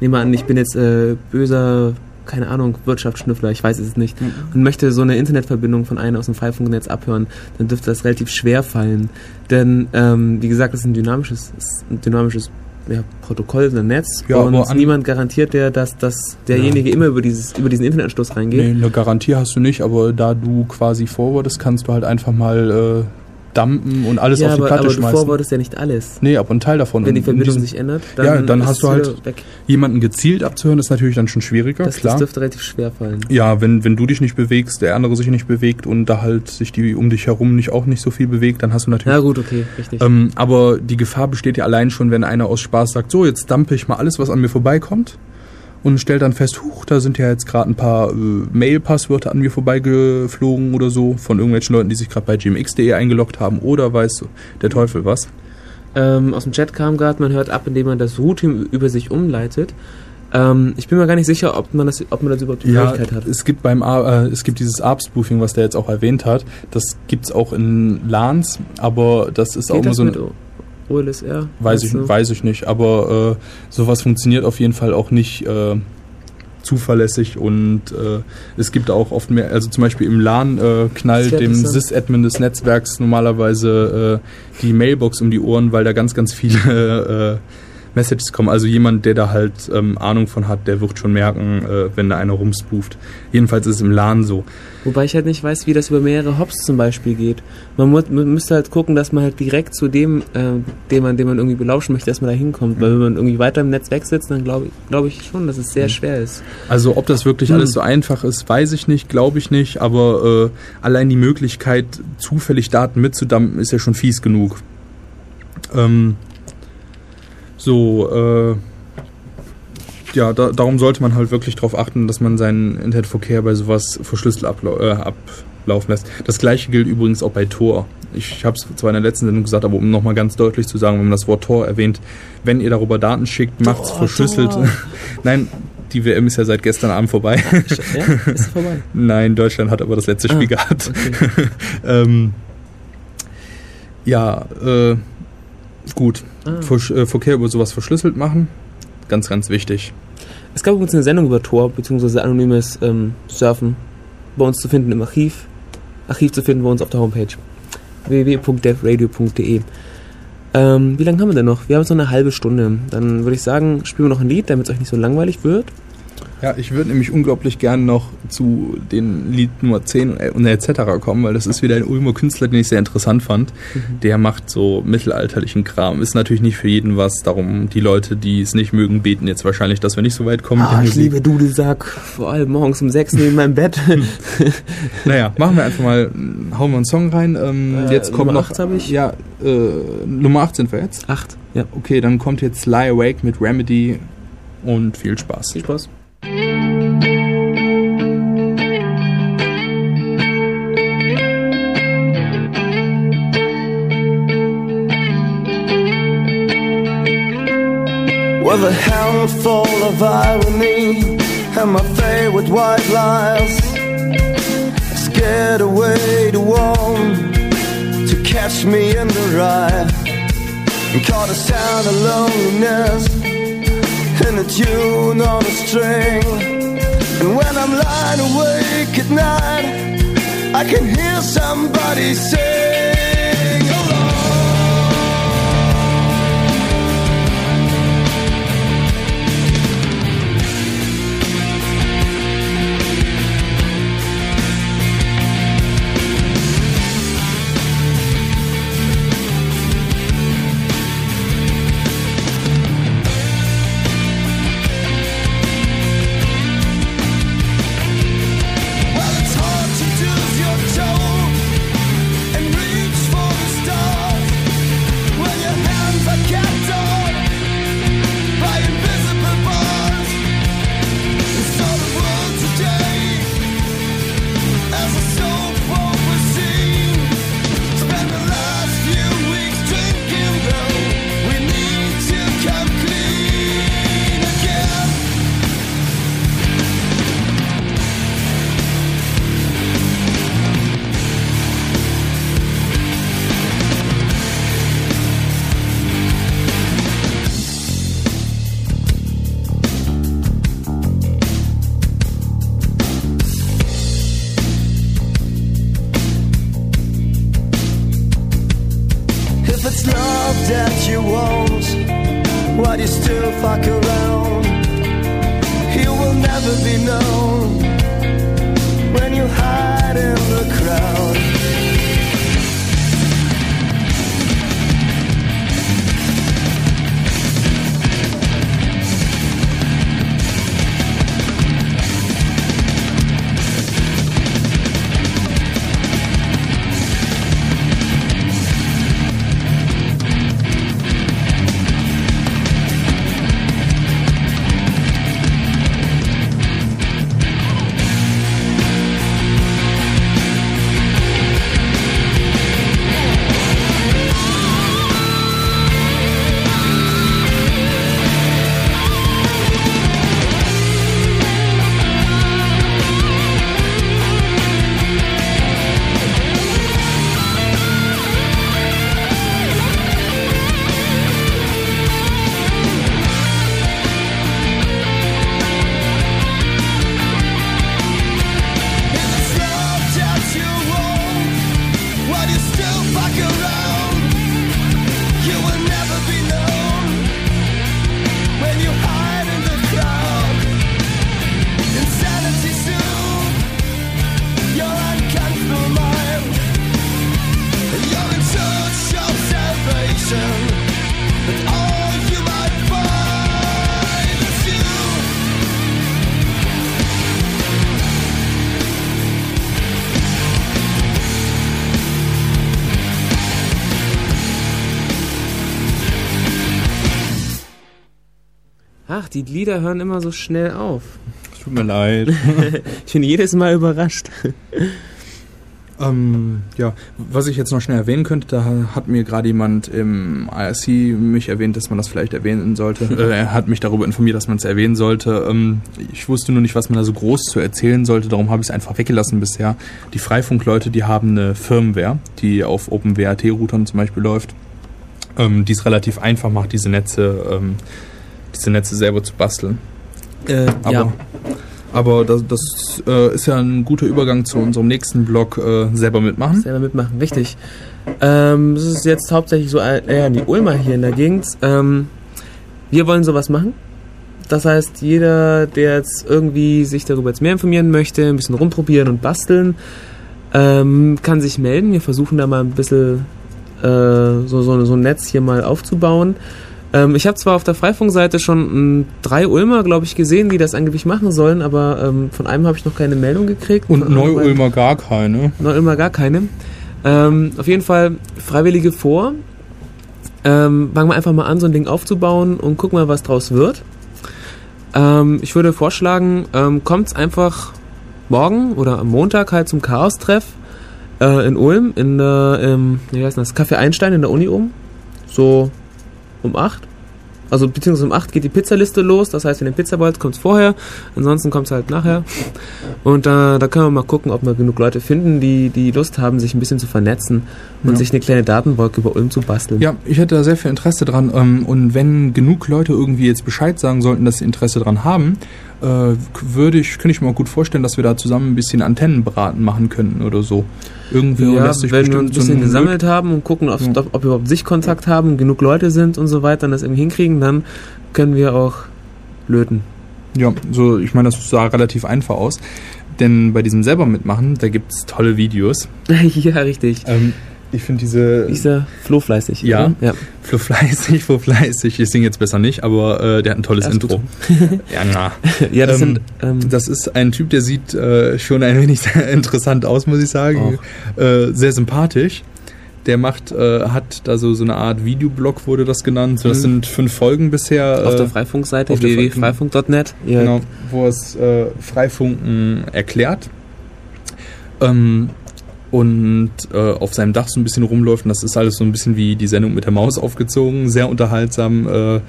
Nehmen wir an, ich bin jetzt äh, böser, keine Ahnung, Wirtschaftsschnüffler, ich weiß es nicht, und möchte so eine Internetverbindung von einer aus dem Freifunknetz abhören, dann dürfte das relativ schwer fallen. Denn, ähm, wie gesagt, das ist ein dynamisches, ist ein dynamisches ja, Protokoll, ein Netz, Ja, und niemand garantiert der, dass, dass derjenige immer über, dieses, über diesen Internetanschluss reingeht. Nee, eine Garantie hast du nicht, aber da du quasi forwardest, kannst du halt einfach mal äh, dumpen und alles ja, auf die aber, Platte aber schmeißen. forwardest ja nicht alles. Nee, aber ein Teil davon. Wenn die Und Verbindung sich ändert, dann, Ja, dann hast du halt- weg. Jemanden gezielt abzuhören, ist natürlich dann schon schwieriger, Das, das klar. dürfte relativ schwer fallen. ja, wenn, wenn du dich nicht bewegst, der andere sich nicht bewegt und da halt sich die um dich herum nicht auch nicht so viel bewegt, dann hast du natürlich Ja gut, okay, richtig. Ähm, aber die Gefahr besteht ja allein schon, wenn einer aus Spaß sagt, so, jetzt dumpe ich mal alles, was an mir vorbeikommt und stellt dann fest, huch, da sind ja jetzt gerade ein paar äh, Mail-Passwörter an mir vorbeigeflogen oder so von irgendwelchen Leuten, die sich gerade bei gmx.de eingeloggt haben oder weiß der Teufel was. Ähm, aus dem Chat kam gerade, man hört ab, indem man das Routing über sich umleitet. Ähm, ich bin mir gar nicht sicher, ob man das, ob man das überhaupt die Möglichkeit hat. es gibt beim äh, es gibt dieses ARP-Spoofing, was der jetzt auch erwähnt hat. Das gibt's auch in LANs, aber das ist auch Geht immer das so mit OLSR? Weiß ich, du? weiß ich nicht, aber äh, sowas funktioniert auf jeden Fall auch nicht äh, zuverlässig und äh, es gibt auch oft mehr, also zum Beispiel im LAN äh, knallt dem. Sys-Admin des Netzwerks normalerweise äh, die Mailbox um die Ohren, weil da ganz, ganz viele äh, Messages kommen. Also jemand, der da halt ähm, Ahnung von hat, der wird schon merken, äh, wenn da einer rumspooft. Jedenfalls ist es im LAN so. Wobei ich halt nicht weiß, wie das über mehrere Hops zum Beispiel geht. Man, mu man müsste halt gucken, dass man halt direkt zu dem, äh, den, man, den man irgendwie belauschen möchte, dass man da hinkommt. Weil wenn man irgendwie weiter im Netz wegsitzt, dann glaube glaub ich schon, dass es sehr schwer ist. Also ob das wirklich Hm. alles so einfach ist, weiß ich nicht, glaube ich nicht, aber äh, allein die Möglichkeit, zufällig Daten mitzudumpen, ist ja schon fies genug. Ähm, so, äh, ja, da, darum sollte man halt wirklich darauf achten, dass man seinen Internetverkehr bei sowas verschlüsselt ablau äh, ablaufen lässt. Das gleiche gilt übrigens auch bei Tor. Ich habe es zwar in der letzten Sendung gesagt, aber um nochmal ganz deutlich zu sagen, wenn man das Wort Tor erwähnt, wenn ihr darüber Daten schickt, macht's Tor, verschlüsselt. Tor. Nein, die WM ist ja seit gestern Abend vorbei. Ja, ist vorbei. Nein, Deutschland hat aber das letzte Ah, Spiel gehabt. okay. ähm, ja, äh, gut. Ah. Versch äh, Verkehr über sowas verschlüsselt machen. Ganz, ganz wichtig. Es gab übrigens eine Sendung über Tor, beziehungsweise anonymes ähm, Surfen, bei uns zu finden im Archiv. Archiv zu finden bei uns auf der Homepage www.devradio.de. Ähm, wie lange haben wir denn noch? Wir haben jetzt noch eine halbe Stunde. Dann würde ich sagen, spielen wir noch ein Lied, damit es euch nicht so langweilig wird. Ja, ich würde nämlich unglaublich gern noch zu den Lied Nummer 10 und, äh, und etc. kommen, weil das ist wieder ein Ulmer Künstler, den ich sehr interessant fand. Der macht so mittelalterlichen Kram. Ist natürlich nicht für jeden was, darum die Leute, die es nicht mögen, beten jetzt wahrscheinlich, dass wir nicht so weit kommen. Ah, ich liebe Dudelsack, vor allem morgens um sechs neben meinem Bett. Naja, machen wir einfach mal, hauen wir einen Song rein. Ähm, Äh, jetzt kommt Nummer noch. acht hab ich. Ja, äh, Nummer 8 sind wir jetzt. Acht. Ja. Okay, dann kommt jetzt Lie Awake mit Remedy und viel Spaß. Viel Spaß. With a handful of irony and my favorite white lies, scared away the one to catch me in the ride. Caught the sound of loneliness a tune on a string. And when I'm lying awake at night, I can hear somebody sing die Lieder hören immer so schnell auf. Tut mir leid. Ich bin jedes Mal überrascht. Ähm, ja, was ich jetzt noch schnell erwähnen könnte, da hat mir gerade jemand im IRC mich erwähnt, dass man das vielleicht erwähnen sollte. äh, er hat mich darüber informiert, dass man es erwähnen sollte. Ähm, ich wusste nur nicht, was man da so groß zu erzählen sollte, darum habe ich es einfach weggelassen bisher. Die Freifunkleute, die haben eine Firmware, die auf OpenWRT-Routern zum Beispiel läuft, ähm, die es relativ einfach macht, diese Netze, ähm, diese Netze selber zu basteln. Äh, Aber, ja. aber das, das äh, ist ja ein guter Übergang zu unserem nächsten Blog, äh, selber mitmachen. Selber mitmachen, richtig. Ähm, das ist jetzt hauptsächlich so äh, die Ulmer hier in der Gegend. Ähm, wir wollen sowas machen. Das heißt, jeder, der jetzt irgendwie sich darüber jetzt mehr informieren möchte, ein bisschen rumprobieren und basteln, ähm, kann sich melden. Wir versuchen da mal ein bisschen äh, so, so, so ein Netz hier mal aufzubauen. Ähm, ich habe zwar auf der Freifunkseite schon m, drei Ulmer, glaube ich, gesehen, die das angeblich machen sollen, aber ähm, von einem habe ich noch keine Meldung gekriegt. Und Neu-Ulmer gar keine. Neu-Ulmer gar keine. Ähm, auf jeden Fall Freiwillige vor. Ähm, fangen wir einfach mal an, so ein Ding aufzubauen und gucken mal, was draus wird. Ähm, ich würde vorschlagen, ähm, kommt's einfach morgen oder am Montag halt zum Chaos-Treff äh, in Ulm, in der, ähm, wie heißt das, Café Einstein in der Uni um. So um 8. Also beziehungsweise um 8 geht die Pizzaliste los, das heißt, wenn ihr Pizza wollt, kommt's vorher, ansonsten kommt's halt nachher. Und da, da können wir mal gucken, ob wir genug Leute finden, die, die Lust haben, sich ein bisschen zu vernetzen und Ja. sich eine kleine Datenwolke über Ulm zu basteln. Ja, ich hätte da sehr viel Interesse dran. Ähm, und wenn genug Leute irgendwie jetzt Bescheid sagen sollten, dass sie Interesse dran haben, äh, würde ich, könnte ich mir auch gut vorstellen, dass wir da zusammen ein bisschen Antennenbraten machen könnten oder so. Irgendwie Ja, lässt sich wenn wir ein so bisschen ein gesammelt haben und gucken, ob, Ja. ob, wir überhaupt Sichtkontakt haben genug Leute sind und so weiter und das irgendwie hinkriegen, dann können wir auch löten. Ja, so, ich meine, das sah relativ einfach aus. Denn bei diesem selber mitmachen, da gibt's tolle Videos. ja, richtig. Ähm, ich finde diese Ist ja flohfleißig. Ja. ja. Flo fleißig, Flo fleißig. Ich singe jetzt besser nicht, aber äh, der hat ein tolles Intro. ja, na. Ja, das Ähm, sind. Ähm, Das ist ein Typ, der sieht äh, schon ein wenig interessant aus, muss ich sagen. Äh, sehr sympathisch. Der macht, äh, hat da so, so eine Art Videoblog, wurde das genannt. So, das Mhm. sind fünf Folgen bisher. auf äh, der Freifunkseite www.freifunk.net. Ja, Genau, wo es äh, Freifunken erklärt. Ähm, und äh, auf seinem Dach so ein bisschen rumläuft. Und das ist alles so ein bisschen wie die Sendung mit der Maus aufgezogen. Sehr unterhaltsam. Äh,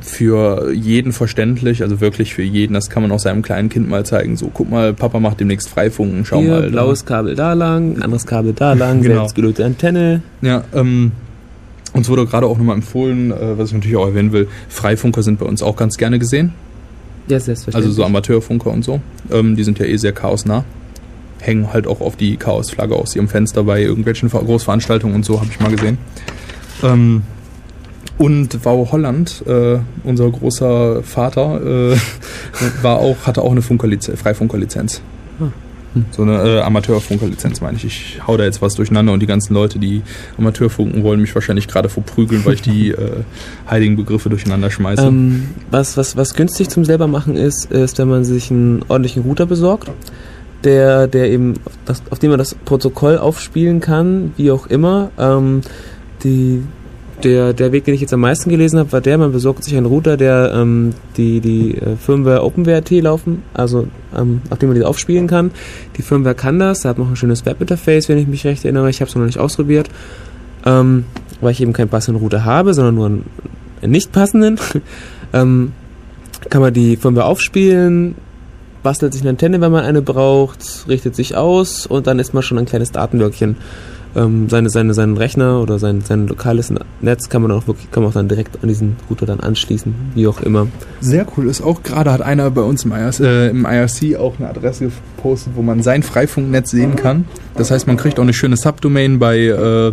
für jeden verständlich, also wirklich für jeden. Das kann man auch seinem kleinen Kind mal zeigen. So, guck mal, Papa macht demnächst Freifunken, schau Hier, mal. blaues Kabel da lang, anderes Kabel da lang, Genau. selbstgelöte Antenne. Ja, ähm, uns wurde gerade auch nochmal empfohlen, äh, was ich natürlich auch erwähnen will, Freifunker sind bei uns auch ganz gerne gesehen. Ja, Also selbstverständlich. so Amateurfunker und so. Ähm, die sind ja eh sehr chaosnah. Hängen halt auch auf die Chaosflagge aus ihrem Fenster bei irgendwelchen Ver- Großveranstaltungen und so, habe ich mal gesehen. Ähm, und Wau Holland, äh, unser großer Vater, äh, war auch, hatte auch eine Funkerlizenz, Freifunkerlizenz. Ah. Hm. So eine äh, Amateurfunkerlizenz, meine ich. Ich hau da jetzt was durcheinander und die ganzen Leute, die Amateurfunken wollen, mich wahrscheinlich gerade verprügeln, weil ich die äh, heiligen Begriffe durcheinander schmeiße. Ähm, was, was, was günstig zum selber machen ist, ist, wenn man sich einen ordentlichen Router besorgt, der, der eben, das, auf dem man das Protokoll aufspielen kann, wie auch immer. Ähm, die, der, der Weg, den ich jetzt am meisten gelesen habe, war der, man besorgt sich einen Router, der ähm, die, die äh, Firmware OpenWRT laufen, also ähm, auf dem man die aufspielen kann. Die Firmware kann das, da hat noch ein schönes Webinterface, wenn ich mich recht erinnere. Ich habe es noch nicht ausprobiert, ähm, weil ich eben keinen passenden Router habe, sondern nur einen, einen nicht passenden. ähm, kann man die Firmware aufspielen, bastelt sich eine Antenne, wenn man eine braucht, richtet sich aus und dann ist man schon ein kleines Datenwölkchen. Ähm, seine, seine, seinen Rechner oder sein, sein lokales Netz kann man auch wirklich, kann man auch dann direkt an diesen Router dann anschließen, wie auch immer. Sehr cool ist auch gerade hat einer bei uns im IRC, äh, im IRC auch eine Adresse gepostet, wo man sein Freifunknetz sehen kann. Das heißt, man kriegt auch eine schöne Subdomain bei. Äh,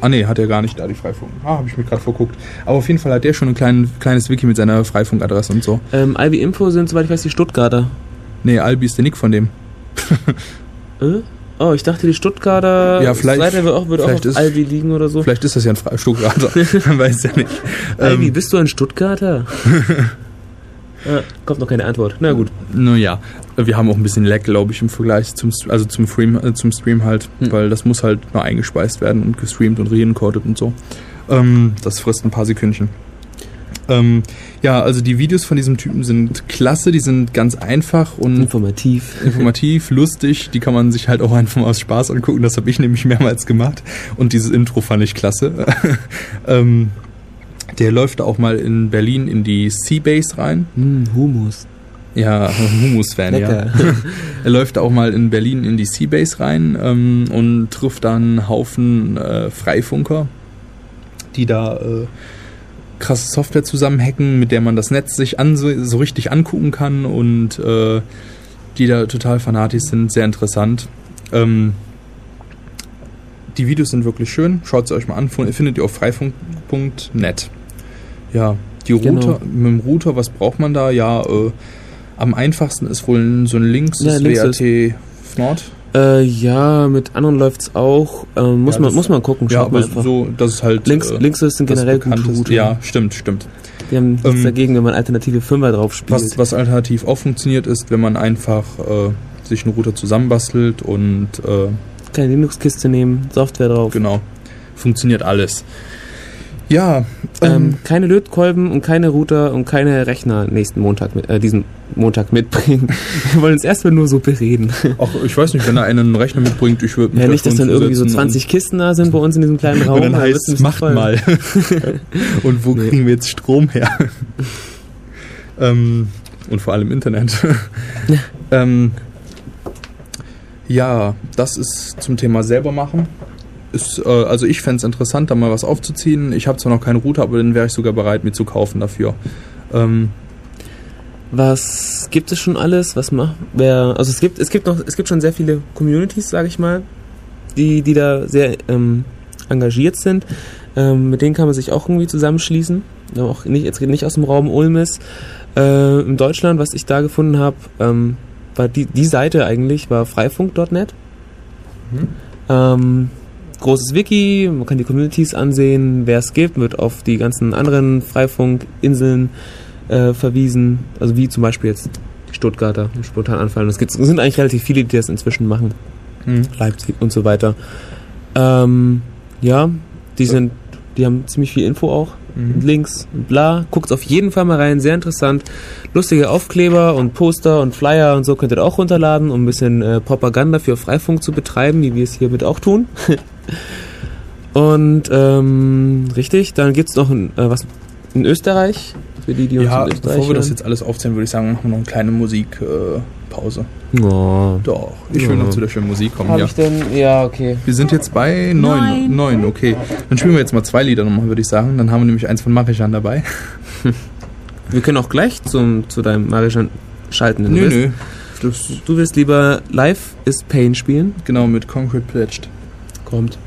ah nee, hat er gar nicht da die Freifunk. Ah, habe ich mich gerade verguckt. Aber auf jeden Fall hat der schon ein klein, kleines Wiki mit seiner Freifunkadresse und so. Ähm, Ivy Info sind, soweit ich weiß, die Stuttgarter. Nee, Albi ist der Nick von dem. Äh? Oh, ich dachte, die Stuttgarter Ja, vielleicht- Seite wird auch, wird auch vielleicht auf ist- Albi liegen oder so. Vielleicht ist das ja ein Stuttgarter. Man weiß ja nicht. Albi, Ähm, bist du ein Stuttgarter? ja, kommt noch keine Antwort. Na gut. Naja, wir haben auch ein bisschen Lag, glaube ich, im Vergleich zum, also zum, Stream, äh, zum Stream halt, Hm. weil das muss halt nur eingespeist werden und gestreamt und reencodet und so. Ähm, das frisst ein paar Sekündchen. Ähm, ja, also die Videos von diesem Typen sind klasse, die sind ganz einfach und Informativ. informativ, lustig. Die kann man sich halt auch einfach mal aus Spaß angucken. Das habe ich nämlich mehrmals gemacht. Und dieses Intro fand ich klasse. ähm, der läuft auch mal in Berlin in die Seabase rein. Hm, Humus. Ja, Humus-Fan, ja. Er läuft auch mal in Berlin in die Seabase rein ähm, und trifft dann einen Haufen äh, Freifunker, die da äh, krasse Software zusammenhacken, mit der man das Netz sich an, so richtig angucken kann und äh, die da total fanatisch sind, sehr interessant. Ähm, die Videos sind wirklich schön, schaut sie euch mal an, findet ihr auf freifunk.net. Ja, die Router, Genau. mit dem Router, was braucht man da? Ja, äh, am einfachsten ist wohl so ein Links, Ja, WRT Nord. Äh, ja, mit anderen läuft's auch. Ähm, muss Ja, man muss man gucken. Ja, aber so, das ist halt Links, äh, links ist ein das generell gute. Router. Ja, stimmt, stimmt. Die haben nichts Ähm, dagegen, wenn man alternative Firmware drauf spielt. Was, was alternativ auch funktioniert, ist, wenn man einfach äh, sich einen Router zusammenbastelt und äh, Keine Linux-Kiste nehmen, Software drauf. genau, funktioniert alles. Ja, Ähm, ähm, keine Lötkolben und keine Router und keine Rechner nächsten Montag mit, äh, diesen Montag mitbringen. Wir wollen uns erstmal nur so bereden. auch, ich weiß nicht, wenn er einen Rechner mitbringt, ich würde mich Ja, nicht, dass dann irgendwie so zusetzen 20 Kisten da sind bei uns in diesem kleinen Raum. und dann da heißt es, macht voll. mal. und wo Nee. kriegen wir jetzt Strom her? ähm, und vor allem Internet. ähm, ja, das ist zum Thema selber machen. Ist, äh, also ich fände es interessant, da mal was aufzuziehen. Ich habe zwar noch keine Router, aber dann wäre ich sogar bereit, mir zu kaufen dafür. Ähm, Was gibt es schon alles? Was macht wer? Also es gibt es gibt noch es gibt schon sehr viele Communities, sage ich mal, die die da sehr ähm, engagiert sind. Ähm, mit denen kann man sich auch irgendwie zusammenschließen. Auch nicht jetzt nicht aus dem Raum Ulm ist. Äh, in Deutschland, was ich da gefunden habe, ähm, war die die Seite eigentlich war freifunk.net. Mhm. Großes Wiki, man kann die Communities ansehen, wer es gibt, wird auf die ganzen anderen Freifunkinseln äh, verwiesen, also wie zum Beispiel jetzt die Stuttgarter, die spontan anfallen. Es gibt- es sind eigentlich relativ viele, die das inzwischen machen. hm. Leipzig und so weiter. Ähm, ja, die sind, die haben ziemlich viel Info auch. Mhm. Links und bla. Guckt auf jeden Fall mal rein, sehr interessant. Lustige Aufkleber und Poster und Flyer und so könnt ihr auch runterladen, um ein bisschen äh, Propaganda für Freifunk zu betreiben, wie wir es hiermit auch tun. und ähm, richtig, dann gibt's noch ein, äh, was in Österreich, für die, die uns Ja, in Österreich bevor wir das hören. jetzt alles aufzählen, würde ich sagen, machen wir noch eine kleine Musikpause. Äh, Pause. Oh. Doch, ich will Ja. noch zu der schönen Musik kommen. Habe Ja. ich denn? Ja, okay. Wir sind jetzt bei neun. Neun, okay. Dann spielen wir jetzt mal zwei Lieder nochmal, würde ich sagen. Dann haben wir nämlich eins von Marichan dabei. Wir können auch gleich zum, zu deinem Marijan schalten. wenn du Nö, willst. nö. Das, Du willst lieber Live is Pain spielen? genau, mit Concrete Pledged. Kommt.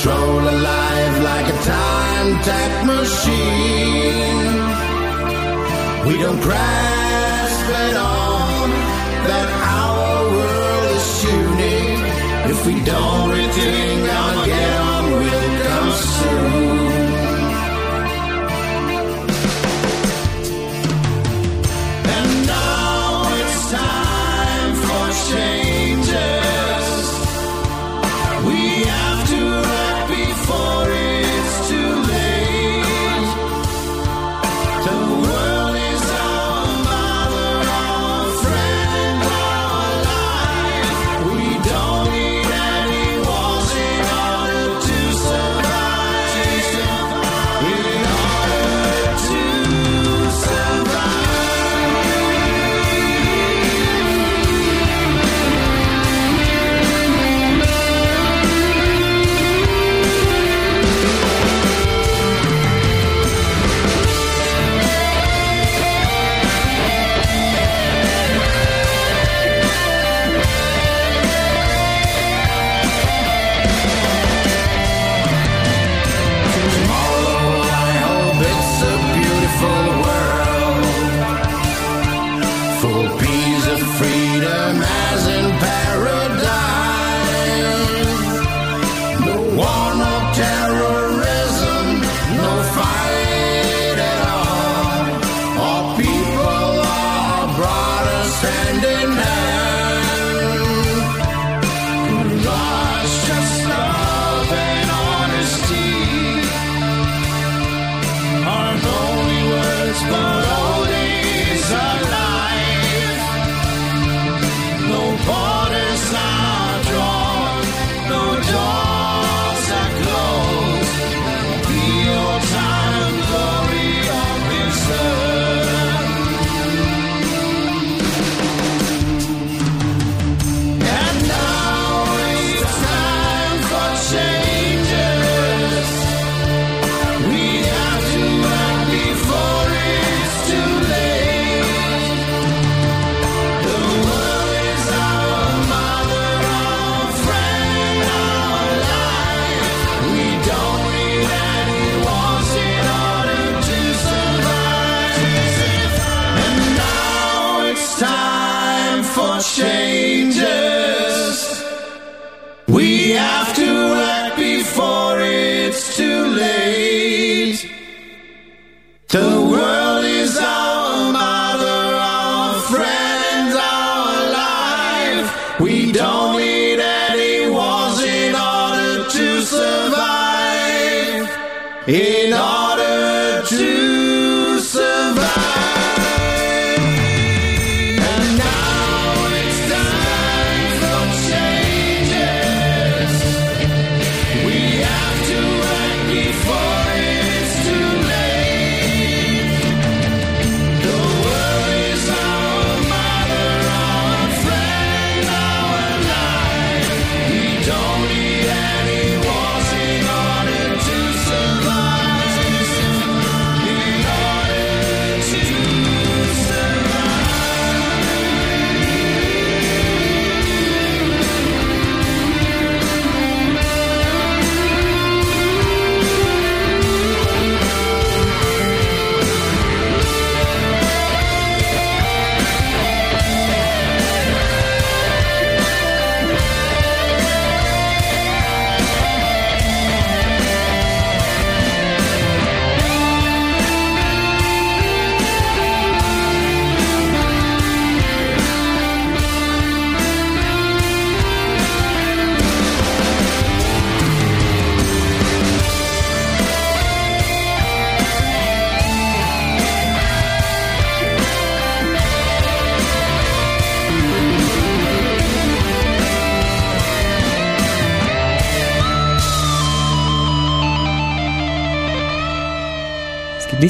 control a life like a time tap machine. We don't grasp at all that our world is unique if we don't retain our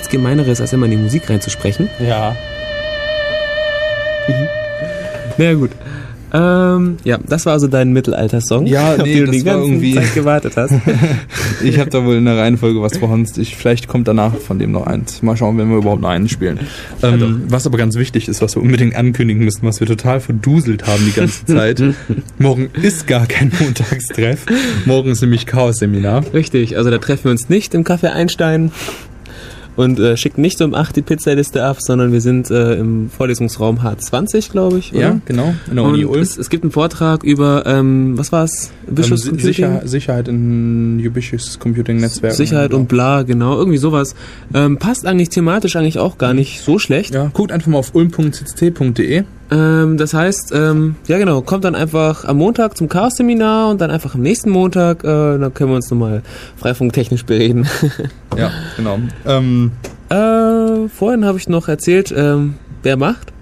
nichts Gemeineres, als immer in die Musik reinzusprechen. Ja. Na ja, gut. Ähm, ja, das war also dein Mittelalter-Song, Ja, auf nee, den du das die war ganze irgendwie- Zeit gewartet hast. Ich habe da wohl in der Reihenfolge was verhunzt. Ich, vielleicht kommt danach von dem noch eins. Mal schauen, wenn wir überhaupt noch einen spielen. Ähm, was aber ganz wichtig ist, was wir unbedingt ankündigen müssen, was wir total verduselt haben die ganze Zeit. Morgen ist gar kein Montagstreff. Morgen ist nämlich Chaos-Seminar. Richtig, also da treffen wir uns nicht im Café Einstein und äh, schicken nicht um 8 die Pizzaliste ab, sondern wir sind äh, im Vorlesungsraum H20, glaube ich. Oder? Ja, genau. In der Uni Ulm. es, es gibt einen Vortrag über, ähm, was war's? Visual Ähm, Si- Computing? Sicher, Sicherheit in Ubiquitous Computing Netzwerken. Sicherheit und bla, genau, irgendwie sowas. Ähm, passt eigentlich thematisch eigentlich auch gar nicht so schlecht. Ja, guckt einfach mal auf ulm.cct.de. Ähm, das heißt, ähm, ja genau, kommt dann einfach am Montag zum Chaos-Seminar und dann einfach am nächsten Montag, äh, dann können wir uns nochmal freifunktechnisch bereden. Ja, genau. Ähm, äh, vorhin habe ich noch erzählt, ähm, wer macht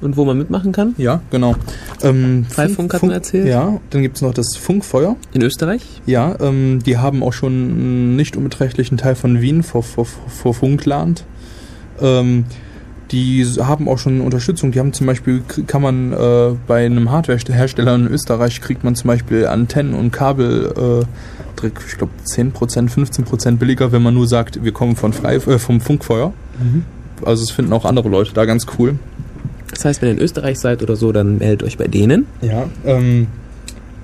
und wo man mitmachen kann. ja, genau. Ähm, Freifunk hat man erzählt. Ja, dann gibt's noch das Funkfeuer. In Österreich. Ja, ähm, die haben auch schon einen nicht unbeträchtlichen Teil von Wien vor, vor, vor Funkland. Ähm, die haben auch schon Unterstützung. Die haben zum Beispiel, kann man äh, bei einem Hardwarehersteller in Österreich, kriegt man zum Beispiel Antennen und Kabel, äh, ich glaube 10%, 15% billiger, wenn man nur sagt, wir kommen von Frei, äh, vom Funkfeuer. Also es finden auch andere Leute da ganz cool. Das heißt, wenn ihr in Österreich seid oder so, dann meldet euch bei denen. Ja, ähm,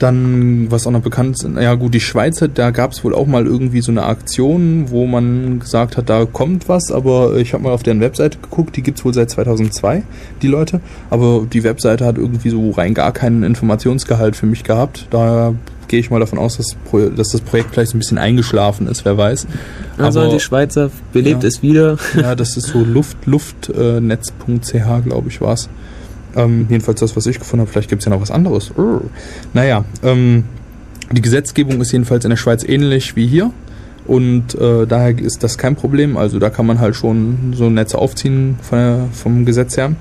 dann, was auch noch bekannt ist, ja gut, die Schweizer, da gab es wohl auch mal irgendwie so eine Aktion, wo man gesagt hat, da kommt was, aber ich habe mal auf deren Webseite geguckt, die gibt's wohl seit 2002, die Leute, aber die Webseite hat irgendwie so rein gar keinen Informationsgehalt für mich gehabt, da gehe ich mal davon aus, dass, dass das Projekt vielleicht so ein bisschen eingeschlafen ist, wer weiß. Also Aber- die Schweizer belebt Ja. es wieder. ja, das ist so luft, luftnetz.ch, glaube ich, war's. Ähm, jedenfalls das, was ich gefunden habe. Vielleicht gibt's ja noch was anderes. Urr. Naja, ähm, die Gesetzgebung ist jedenfalls in der Schweiz ähnlich wie hier. Und äh, daher ist das kein Problem. Also da kann man halt schon so Netze aufziehen der, vom Gesetz her.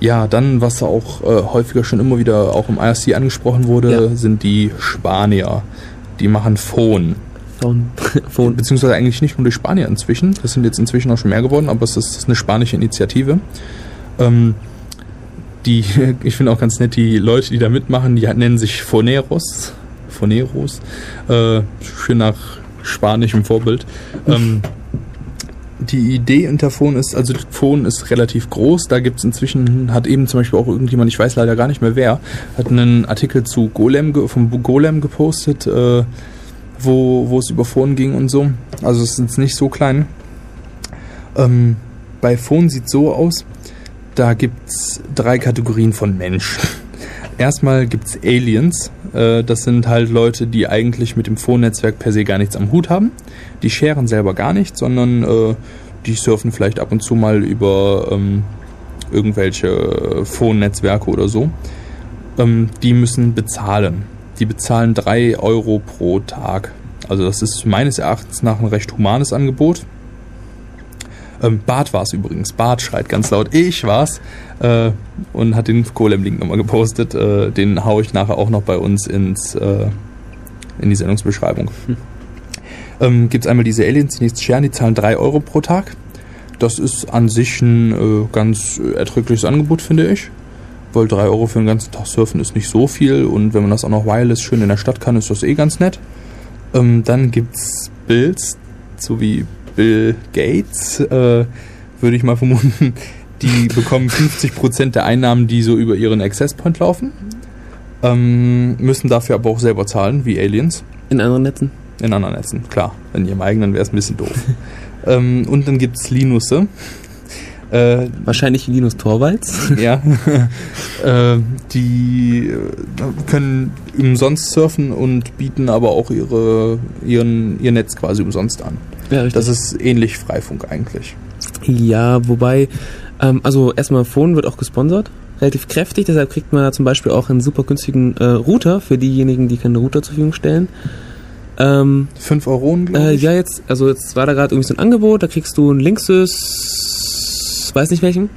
Ja, dann, was auch äh, häufiger schon immer wieder auch im IRC angesprochen wurde, Ja. sind die Spanier. Die machen Phone. Von, von, Beziehungsweise eigentlich nicht nur die Spanier inzwischen. Das sind jetzt inzwischen auch schon mehr geworden, aber es ist eine spanische Initiative. Ähm, die, ich finde auch ganz nett, die Leute, die da mitmachen, die nennen sich Foneros. Foneros. Äh, schön nach spanischem Vorbild. Ähm, die Idee hinter Phone ist, also Phone ist relativ groß. Da gibt es inzwischen, hat eben zum Beispiel auch irgendjemand, ich weiß leider gar nicht mehr wer, hat einen Artikel zu Golem, vom Golem gepostet, äh, wo, wo es über Phone ging und so. Also es ist nicht so klein. Ähm, bei Phone sieht so aus, da gibt's drei Kategorien von Menschen. Erstmal gibt's Aliens. Äh, das sind halt Leute, die eigentlich mit dem Phone-Netzwerk per se gar nichts am Hut haben. Die scheren selber gar nichts, sondern äh, die surfen vielleicht ab und zu mal über ähm, irgendwelche Phone-Netzwerke oder so. Ähm, die müssen bezahlen. Die bezahlen 3 Euro pro Tag. Also das ist meines Erachtens nach ein recht humanes Angebot. Ähm, Bart war es übrigens. Bart schreit ganz laut, ich war's. Äh, und hat den Golem-Link nochmal gepostet. Äh, den hau ich nachher auch noch bei uns ins, äh, in die Sendungsbeschreibung. Ähm, Gibt es einmal diese Aliens, die nichts scheren, die zahlen 3 Euro pro Tag. Das ist an sich ein äh, ganz erträgliches Angebot, finde ich. Weil 3 Euro für den ganzen Tag surfen ist nicht so viel und wenn man das auch noch wireless schön in der Stadt kann, ist das eh ganz nett. Ähm, dann gibt's Bills, so wie Bill Gates, äh, würde ich mal vermuten. Die bekommen 50% der Einnahmen, die so über ihren Access Point laufen. Ähm, müssen dafür aber auch selber zahlen, wie Aliens. in anderen Netzen. In anderen Netzen, klar. In ihrem eigenen wäre es ein bisschen doof. ähm, und dann gibt's Linusse. Äh, Wahrscheinlich Linus Torvalds. ja, äh, die äh, können umsonst surfen und bieten aber auch ihre, ihren, ihr Netz quasi umsonst an. Ja, Das ist ähnlich Freifunk eigentlich. Ja, wobei, ähm, also erstmal Phone wird auch gesponsert, relativ kräftig, deshalb kriegt man da zum Beispiel auch einen super günstigen äh, Router für diejenigen, die keinen Router zur Verfügung stellen. Ähm, 5 Euro, glaube äh, ich. ja, jetzt, also jetzt war da gerade irgendwie so ein Angebot, da kriegst du einen Linksys, weiß nicht welchen,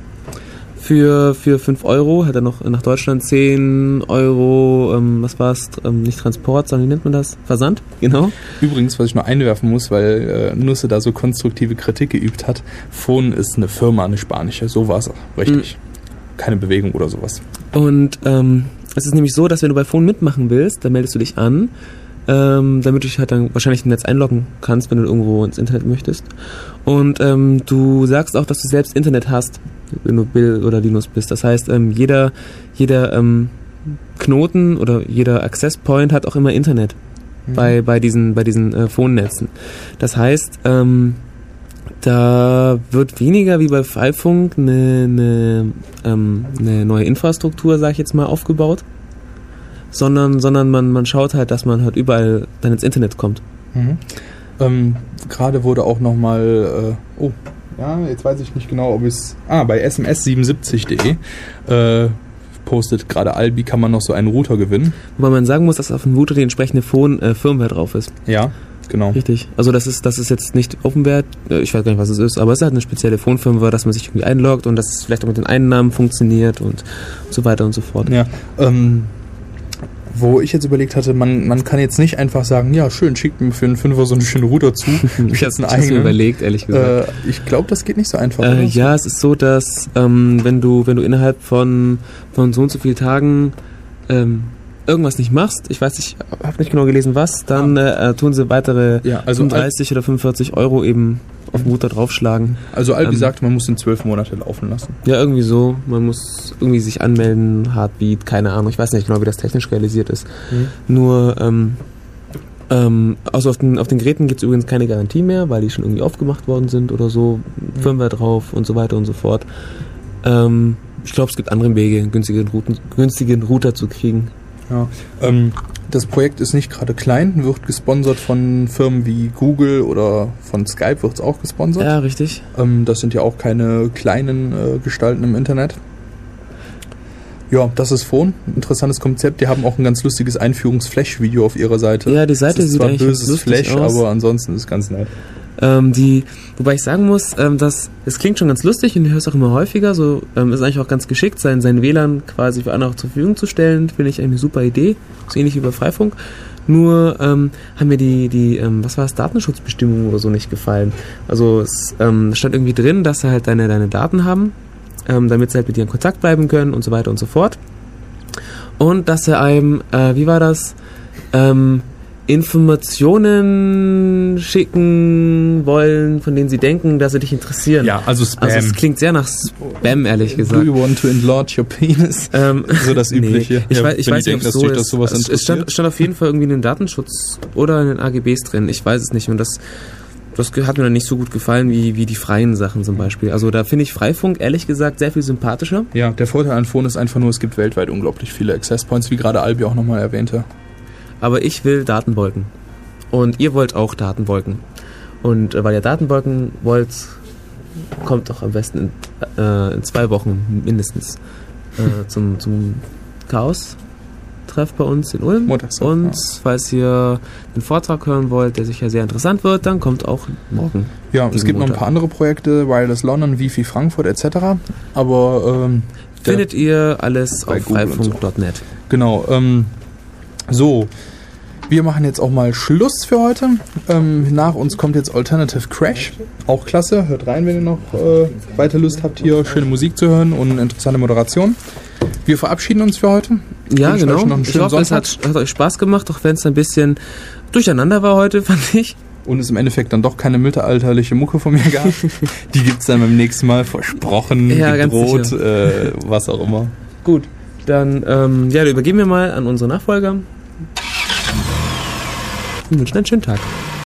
Für, für 5 Euro hat er noch nach Deutschland 10 Euro, ähm, was war's, ähm, nicht Transport, sondern wie nennt man das? Versand, genau. Übrigens, was ich noch einwerfen muss, weil äh, Nusse da so konstruktive Kritik geübt hat, Phone ist eine Firma, eine spanische, so war es richtig. Keine Bewegung oder sowas. Und ähm, es ist nämlich so, dass wenn du bei Phone mitmachen willst, dann meldest du dich an, ähm, damit du dich halt dann wahrscheinlich im Netz einloggen kannst, wenn du irgendwo ins Internet möchtest. Und ähm, du sagst auch, dass du selbst Internet hast, wenn du Bill oder Linus bist. Das heißt, ähm, jeder, jeder ähm, Knoten oder jeder Access Point hat auch immer Internet bei, bei diesen, bei diesen äh, Phone-Netzen. Das heißt, ähm, da wird weniger wie bei Freifunk eine, eine, ähm, eine neue Infrastruktur, sag ich jetzt mal, aufgebaut, sondern, sondern man, man schaut halt, dass man halt überall dann ins Internet kommt. Ähm, Gerade wurde auch nochmal, äh, oh, ja, jetzt weiß ich nicht genau, ob es, ah, bei sms77.de äh, postet gerade Albi, kann man noch so einen Router gewinnen. Wobei man sagen muss, dass auf dem Router die entsprechende Phone, äh, Firmware drauf ist. Ja, genau. Richtig. Also das ist, das ist jetzt nicht Openware, äh, ich weiß gar nicht, was es ist, aber es ist halt eine spezielle Phone-Firmware, dass man sich irgendwie einloggt und dass es vielleicht auch mit den Einnahmen funktioniert und so weiter und so fort. Ja, ähm, wo ich jetzt überlegt hatte, man, man kann jetzt nicht einfach sagen, ja, schön, schickt mir für einen Fünfer so einen schönen Router zu. ich jetzt einen Ich eigenen. überlegt, ehrlich gesagt. Äh, ich glaube, das geht nicht so einfach. Äh, ja, es ist so, dass ähm, wenn du wenn du innerhalb von von so und so vielen Tagen ähm, irgendwas nicht machst, ich weiß nicht, habe nicht genau gelesen was, dann äh, äh, tun sie weitere Ja, also 35 oder 45 Euro eben auf Router draufschlagen. Also Albi ähm, sagt, man muss den zwölf Monate laufen lassen. Ja, irgendwie so. Man muss irgendwie sich anmelden, Heartbeat, keine Ahnung. Ich weiß nicht genau, wie das technisch realisiert ist. Nur, ähm, ähm, also auf den, auf den Geräten gibt es übrigens keine Garantie mehr, weil die schon irgendwie aufgemacht worden sind oder so. Firmware drauf und so weiter und so fort. Ähm, ich glaube, es gibt andere Wege, günstigen, Routen, günstigen Router zu kriegen. Ja. Ähm, das Projekt ist nicht gerade klein, wird gesponsert von Firmen wie Google oder von Skype wird es auch gesponsert. Ja, richtig. Ähm, das sind ja auch keine kleinen äh, Gestalten im Internet. Ja, das ist Phone. Interessantes Konzept. Die haben auch ein ganz lustiges Einführungs-Flash-Video auf ihrer Seite. Ja, die Seite das ist sieht zwar böses Flash, aus. aber ansonsten ist es ganz nett. Ähm, die, wobei ich sagen muss, ähm, dass es klingt schon ganz lustig und ich höre es auch immer häufiger. So ähm, ist eigentlich auch ganz geschickt, sein, sein WLAN quasi für andere zur Verfügung zu stellen. Finde ich eine super Idee. So ähnlich wie bei Freifunk. Nur ähm, haben mir die, die ähm, was war es, Datenschutzbestimmungen oder so nicht gefallen. Also es ähm, stand irgendwie drin, dass sie halt deine, deine Daten haben, ähm, damit sie halt mit dir in Kontakt bleiben können und so weiter und so fort. Und dass sie einem, äh, wie war das, ähm, Informationen schicken wollen, von denen sie denken, dass sie dich interessieren. Ja, also Spam. Also es klingt sehr nach Spam, ehrlich Do gesagt. you want to enlarge your penis? Ähm, So das Übliche. Ich Ja, weiß, ich weiß nicht, denken, ob es dass so ist. das sowas es, stand, stand auf jeden Fall irgendwie in den Datenschutz oder in den AGBs drin. Ich weiß es nicht. Und das, das hat mir dann nicht so gut gefallen wie, wie die freien Sachen zum Beispiel. Also da finde ich Freifunk ehrlich gesagt sehr viel sympathischer. Ja, der Vorteil an Phone ist einfach nur, es gibt weltweit unglaublich viele Access Points, wie gerade Albi auch nochmal erwähnte. Aber ich will Datenwolken. Und ihr wollt auch Datenwolken. Und äh, weil ihr Datenwolken wollt, kommt doch am besten in, äh, in zwei Wochen mindestens äh, zum, zum Chaos-Treff bei uns in Ulm. Montags, Und falls ihr den Vortrag hören wollt, der sicher sehr interessant wird, dann kommt auch morgen. Ja, es gibt noch ein Montag. paar andere Projekte, Wireless London, Wifi Frankfurt etc. Aber ähm, Findet ihr alles auf und so. freifunk.net. Genau. Ähm, so, wir machen jetzt auch mal Schluss für heute. Ähm, nach uns kommt jetzt Alternative Crash. Auch klasse. Hört rein, wenn ihr noch äh, weiter Lust habt, hier schöne Musik zu hören und interessante Moderation. Wir verabschieden uns für heute. Ja, Wünschen genau. euch noch einen Ich hoffe, es hat, Sonntag. hat euch Spaß gemacht, auch wenn es ein bisschen durcheinander war heute, fand ich. Und es im Endeffekt dann doch keine mittelalterliche Mucke von mir gab. Die gibt's dann beim nächsten Mal versprochen, Ja, gedroht, äh, was auch immer. Gut, dann ähm, ja, übergeben wir mal an unsere Nachfolger. Und wünschen einen schönen Tag.